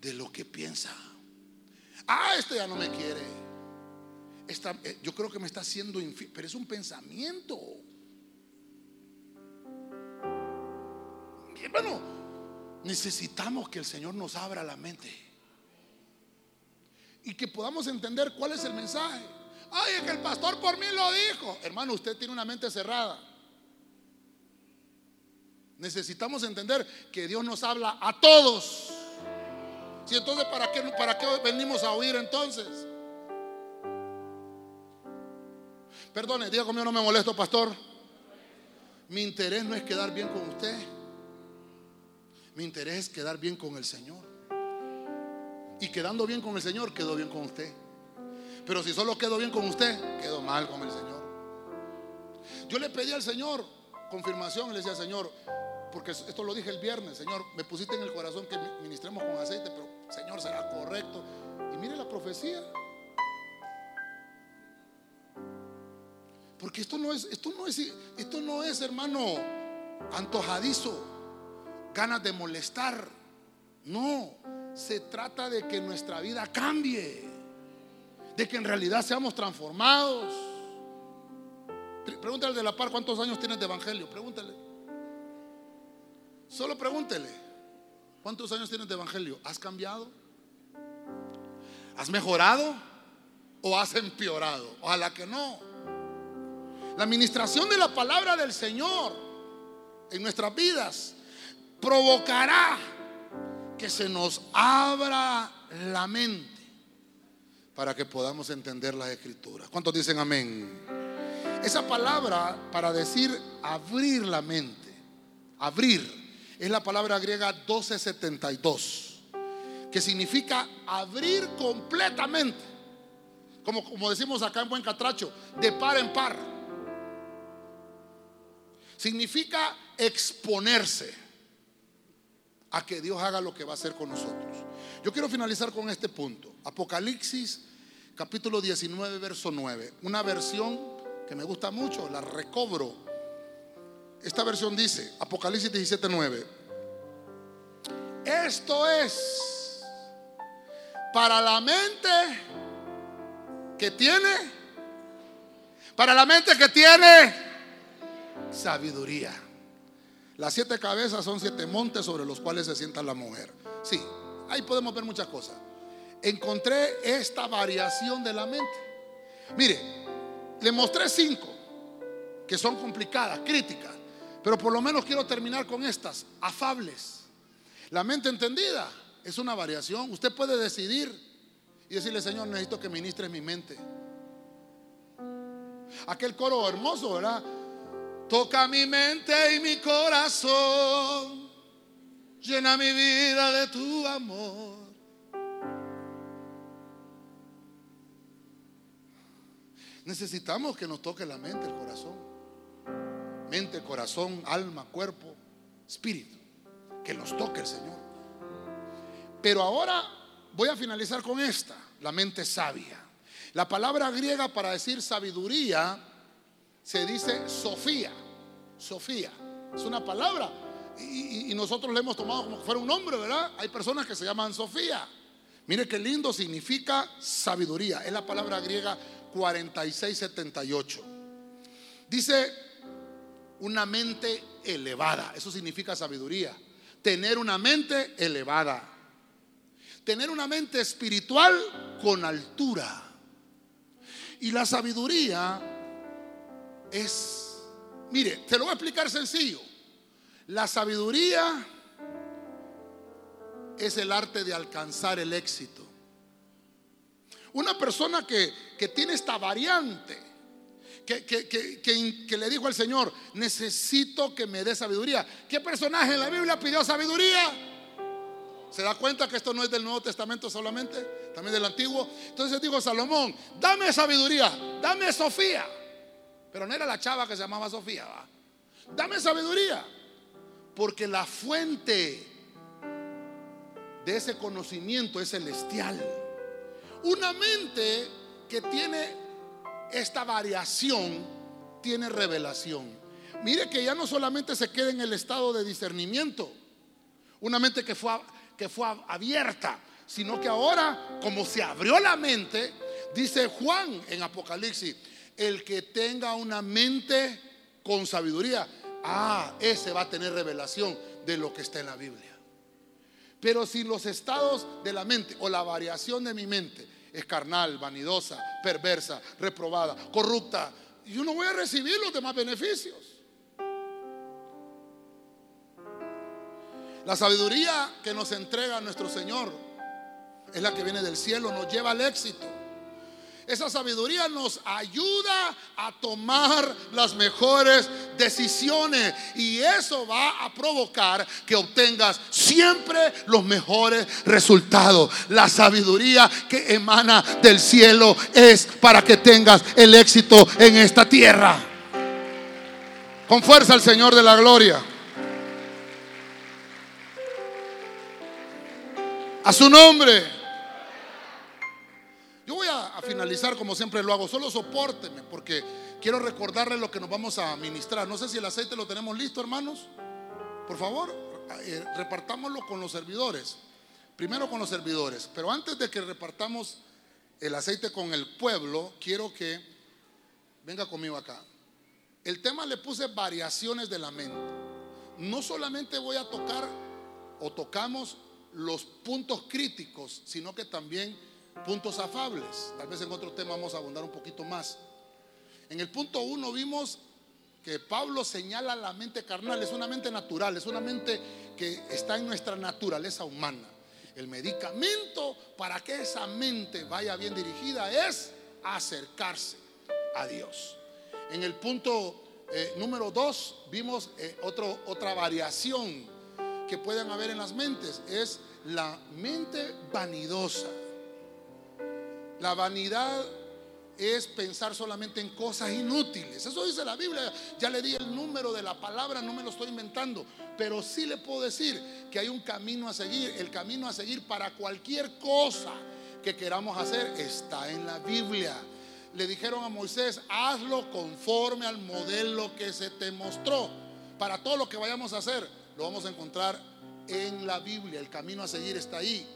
de lo que piensa. Ah, este ya no me quiere. Eh, yo creo que me está haciendo infiel, pero es un pensamiento. Bueno, necesitamos que el Señor nos abra la mente y que podamos entender cuál es el mensaje. Ay, es que el pastor por mí lo dijo. Hermano, usted tiene una mente cerrada. Necesitamos entender que Dios nos habla a todos. Si entonces, ¿para qué, ¿para qué venimos a oír entonces? Perdone, diga conmigo, no me molesto, pastor. Mi interés no es quedar bien con usted. Mi interés es quedar bien con el Señor. Y quedando bien con el Señor, quedo bien con usted. Pero si solo quedo bien con usted, quedo mal con el Señor. Yo le pedí al Señor confirmación, le decía, Señor, porque esto lo dije el viernes, Señor, me pusiste en el corazón que ministremos con aceite, pero Señor, será correcto. Y mire la profecía. Porque esto no es, esto no es, esto no es, hermano, antojadizo, ganas de molestar. No, se trata de que nuestra vida cambie, de que en realidad seamos transformados. Pregúntale al de la par cuántos años tienes de evangelio, pregúntale. Solo pregúntele, ¿cuántos años tienes de evangelio? ¿Has cambiado? ¿Has mejorado? ¿O has empeorado? Ojalá que no. La administración de la palabra del Señor en nuestras vidas provocará que se nos abra la mente para que podamos entender las escrituras. ¿Cuántos dicen amén? Esa palabra para decir abrir la mente, abrir, es la palabra griega 1272, que significa abrir completamente, como, como decimos acá en Buen Catracho, de par en par. Significa exponerse a que Dios haga lo que va a hacer con nosotros. Yo quiero finalizar con este punto. Apocalipsis capítulo 19, verso 9. Una versión que me gusta mucho, la recobro. Esta versión dice, Apocalipsis 17, 9. Esto es para la mente que tiene, para la mente que tiene sabiduría. Las siete cabezas son siete montes sobre los cuales se sienta la mujer. Sí, ahí podemos ver muchas cosas. Encontré esta variación de la mente. Mire, le mostré cinco que son complicadas, críticas, pero por lo menos quiero terminar con estas, afables. La mente entendida es una variación. Usted puede decidir y decirle, Señor, necesito que ministres mi mente. Aquel coro hermoso, ¿verdad? Toca mi mente y mi corazón. Llena mi vida de tu amor. Necesitamos que nos toque la mente, el corazón. Mente, corazón, alma, cuerpo, espíritu. Que nos toque el Señor. Pero ahora voy a finalizar con esta, la mente sabia. La palabra griega para decir sabiduría se dice Sofía. Sofía. Es una palabra. Y, nosotros le hemos tomado como que fuera un nombre, ¿verdad? Hay personas que se llaman Sofía. Mire qué lindo significa sabiduría. Es la palabra griega 4678. Dice una mente elevada. Eso significa sabiduría. Tener una mente elevada. Tener una mente espiritual con altura. Y la sabiduría es, mire, te lo voy a explicar sencillo. La sabiduría es el arte de alcanzar el éxito. Una persona que, tiene esta variante, que, que, le dijo al Señor, necesito que me dé sabiduría. ¿Qué personaje en la Biblia pidió sabiduría? ¿Se da cuenta que esto no es del Nuevo Testamento solamente? También del Antiguo. Entonces dijo Salomón, dame sabiduría, dame Sofía. Pero no era la chava que se llamaba Sofía. Dame sabiduría. Porque la fuente de ese conocimiento es celestial. Una mente que tiene esta variación tiene revelación. Mire que ya no solamente se queda en el estado de discernimiento, una mente que fue, que fue abierta, sino que ahora, como se abrió la mente, dice Juan en Apocalipsis, el que tenga una mente con sabiduría, ah, ese va a tener revelación de lo que está en la Biblia. Pero si los estados de la mente o la variación de mi mente es carnal, vanidosa, perversa, reprobada, corrupta, yo no voy a recibir los demás beneficios. La sabiduría que nos entrega nuestro Señor es la que viene del cielo, nos lleva al éxito. Esa sabiduría nos ayuda a tomar las mejores decisiones y eso va a provocar que obtengas siempre los mejores resultados. La sabiduría que emana del cielo es para que tengas el éxito en esta tierra. Con fuerza al Señor de la gloria. A su nombre. Finalizar como siempre lo hago. Solo soporteme porque quiero recordarle lo que nos vamos a ministrar. No sé si el aceite lo tenemos listo, hermanos. Por favor, eh, repartámoslo con los servidores. Primero con los servidores. Pero antes de que repartamos el aceite con el pueblo, quiero que venga conmigo acá. El tema le puse variaciones de la mente. No solamente voy a tocar o tocamos los puntos críticos, sino que también puntos afables. Tal vez en otro tema vamos a abundar un poquito más. En el punto uno vimos que Pablo señala la mente carnal, es una mente natural, es una mente que está en nuestra naturaleza humana. El medicamento para que esa mente vaya bien dirigida es acercarse a Dios. En el punto eh, número dos vimos eh, otra variación que pueden haber en las mentes, es la mente vanidosa. La vanidad es pensar solamente en cosas inútiles. Eso dice la Biblia. Ya le di el número de la palabra, no me lo estoy inventando. Pero sí le puedo decir que hay un camino a seguir. El camino a seguir para cualquier cosa que queramos hacer está en la Biblia. Le dijeron a Moisés, hazlo conforme al modelo que se te mostró. Para todo lo que vayamos a hacer, lo vamos a encontrar en la Biblia. El camino a seguir está ahí.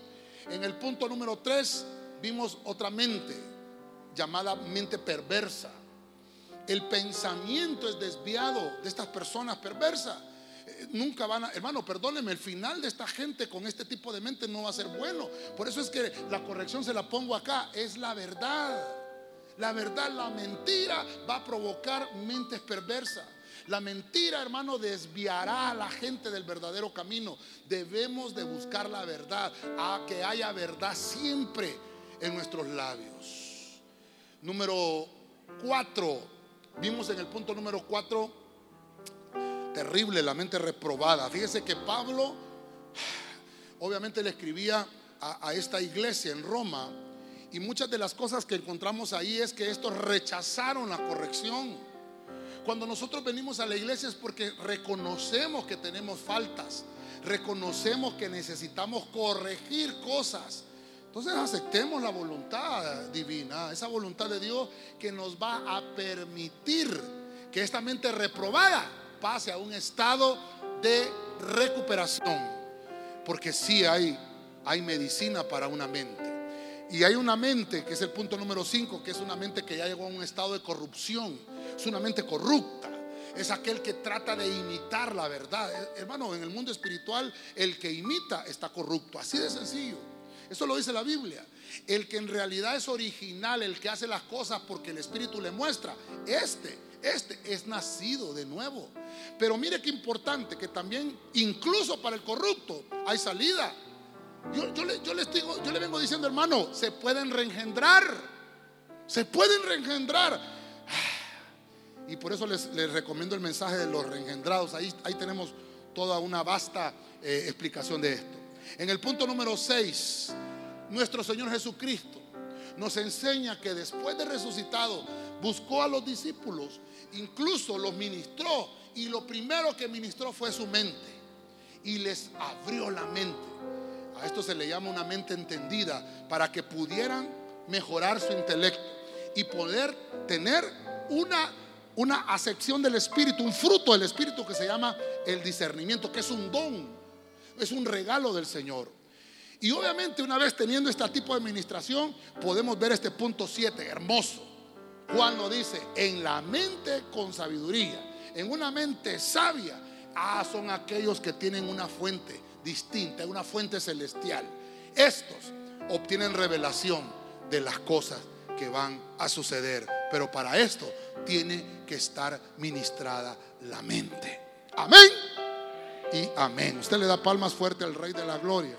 En el punto número 3 vimos otra mente llamada mente perversa. El pensamiento es desviado de estas personas perversas. Eh, nunca van a, hermano, perdóneme, el final de esta gente con este tipo de mente no va a ser bueno. Por eso es que la corrección se la pongo acá, es la verdad. La verdad, la mentira va a provocar mentes perversas. La mentira, hermano, desviará a la gente del verdadero camino. Debemos de buscar la verdad, a que haya verdad siempre en nuestros labios. Número cuatro, vimos en el punto número cuatro, terrible, la mente reprobada. Fíjese que Pablo, obviamente le escribía a, a esta iglesia en Roma, y muchas de las cosas que encontramos ahí es que estos rechazaron la corrección. Cuando nosotros venimos a la iglesia es porque reconocemos que tenemos faltas, reconocemos que necesitamos corregir cosas. Entonces aceptemos la voluntad divina, esa voluntad de Dios que nos va a permitir que esta mente reprobada pase a un estado de recuperación. Porque sí hay, hay medicina para una mente. Y hay una mente, que es el punto número 5, que es una mente que ya llegó a un estado de corrupción. Es una mente corrupta. Es aquel que trata de imitar la verdad. Hermano, en el mundo espiritual, el que imita está corrupto. Así de sencillo. Eso lo dice la Biblia. El que en realidad es original, el que hace las cosas porque el Espíritu le muestra, este, este es nacido de nuevo. Pero mire qué importante que también, incluso para el corrupto, hay salida. Yo, le, les digo, yo le vengo diciendo, hermano, se pueden reengendrar. Se pueden reengendrar. Y por eso les, recomiendo el mensaje de los reengendrados. Ahí, ahí tenemos toda una vasta eh, explicación de esto. En el punto número 6, nuestro Señor Jesucristo nos enseña que después de resucitado buscó a los discípulos, incluso los ministró y lo primero que ministró fue su mente y les abrió la mente. A esto se le llama una mente entendida para que pudieran mejorar su intelecto y poder tener una, una acepción del Espíritu, un fruto del Espíritu que se llama el discernimiento, que es un don es un regalo del Señor. Y obviamente una vez teniendo este tipo de administración, podemos ver este punto 7, hermoso. Juan lo dice, en la mente con sabiduría, en una mente sabia, ah, son aquellos que tienen una fuente distinta, una fuente celestial. Estos obtienen revelación de las cosas que van a suceder. Pero para esto tiene que estar ministrada la mente. Amén y amén. Usted le da palmas fuerte al Rey de la Gloria.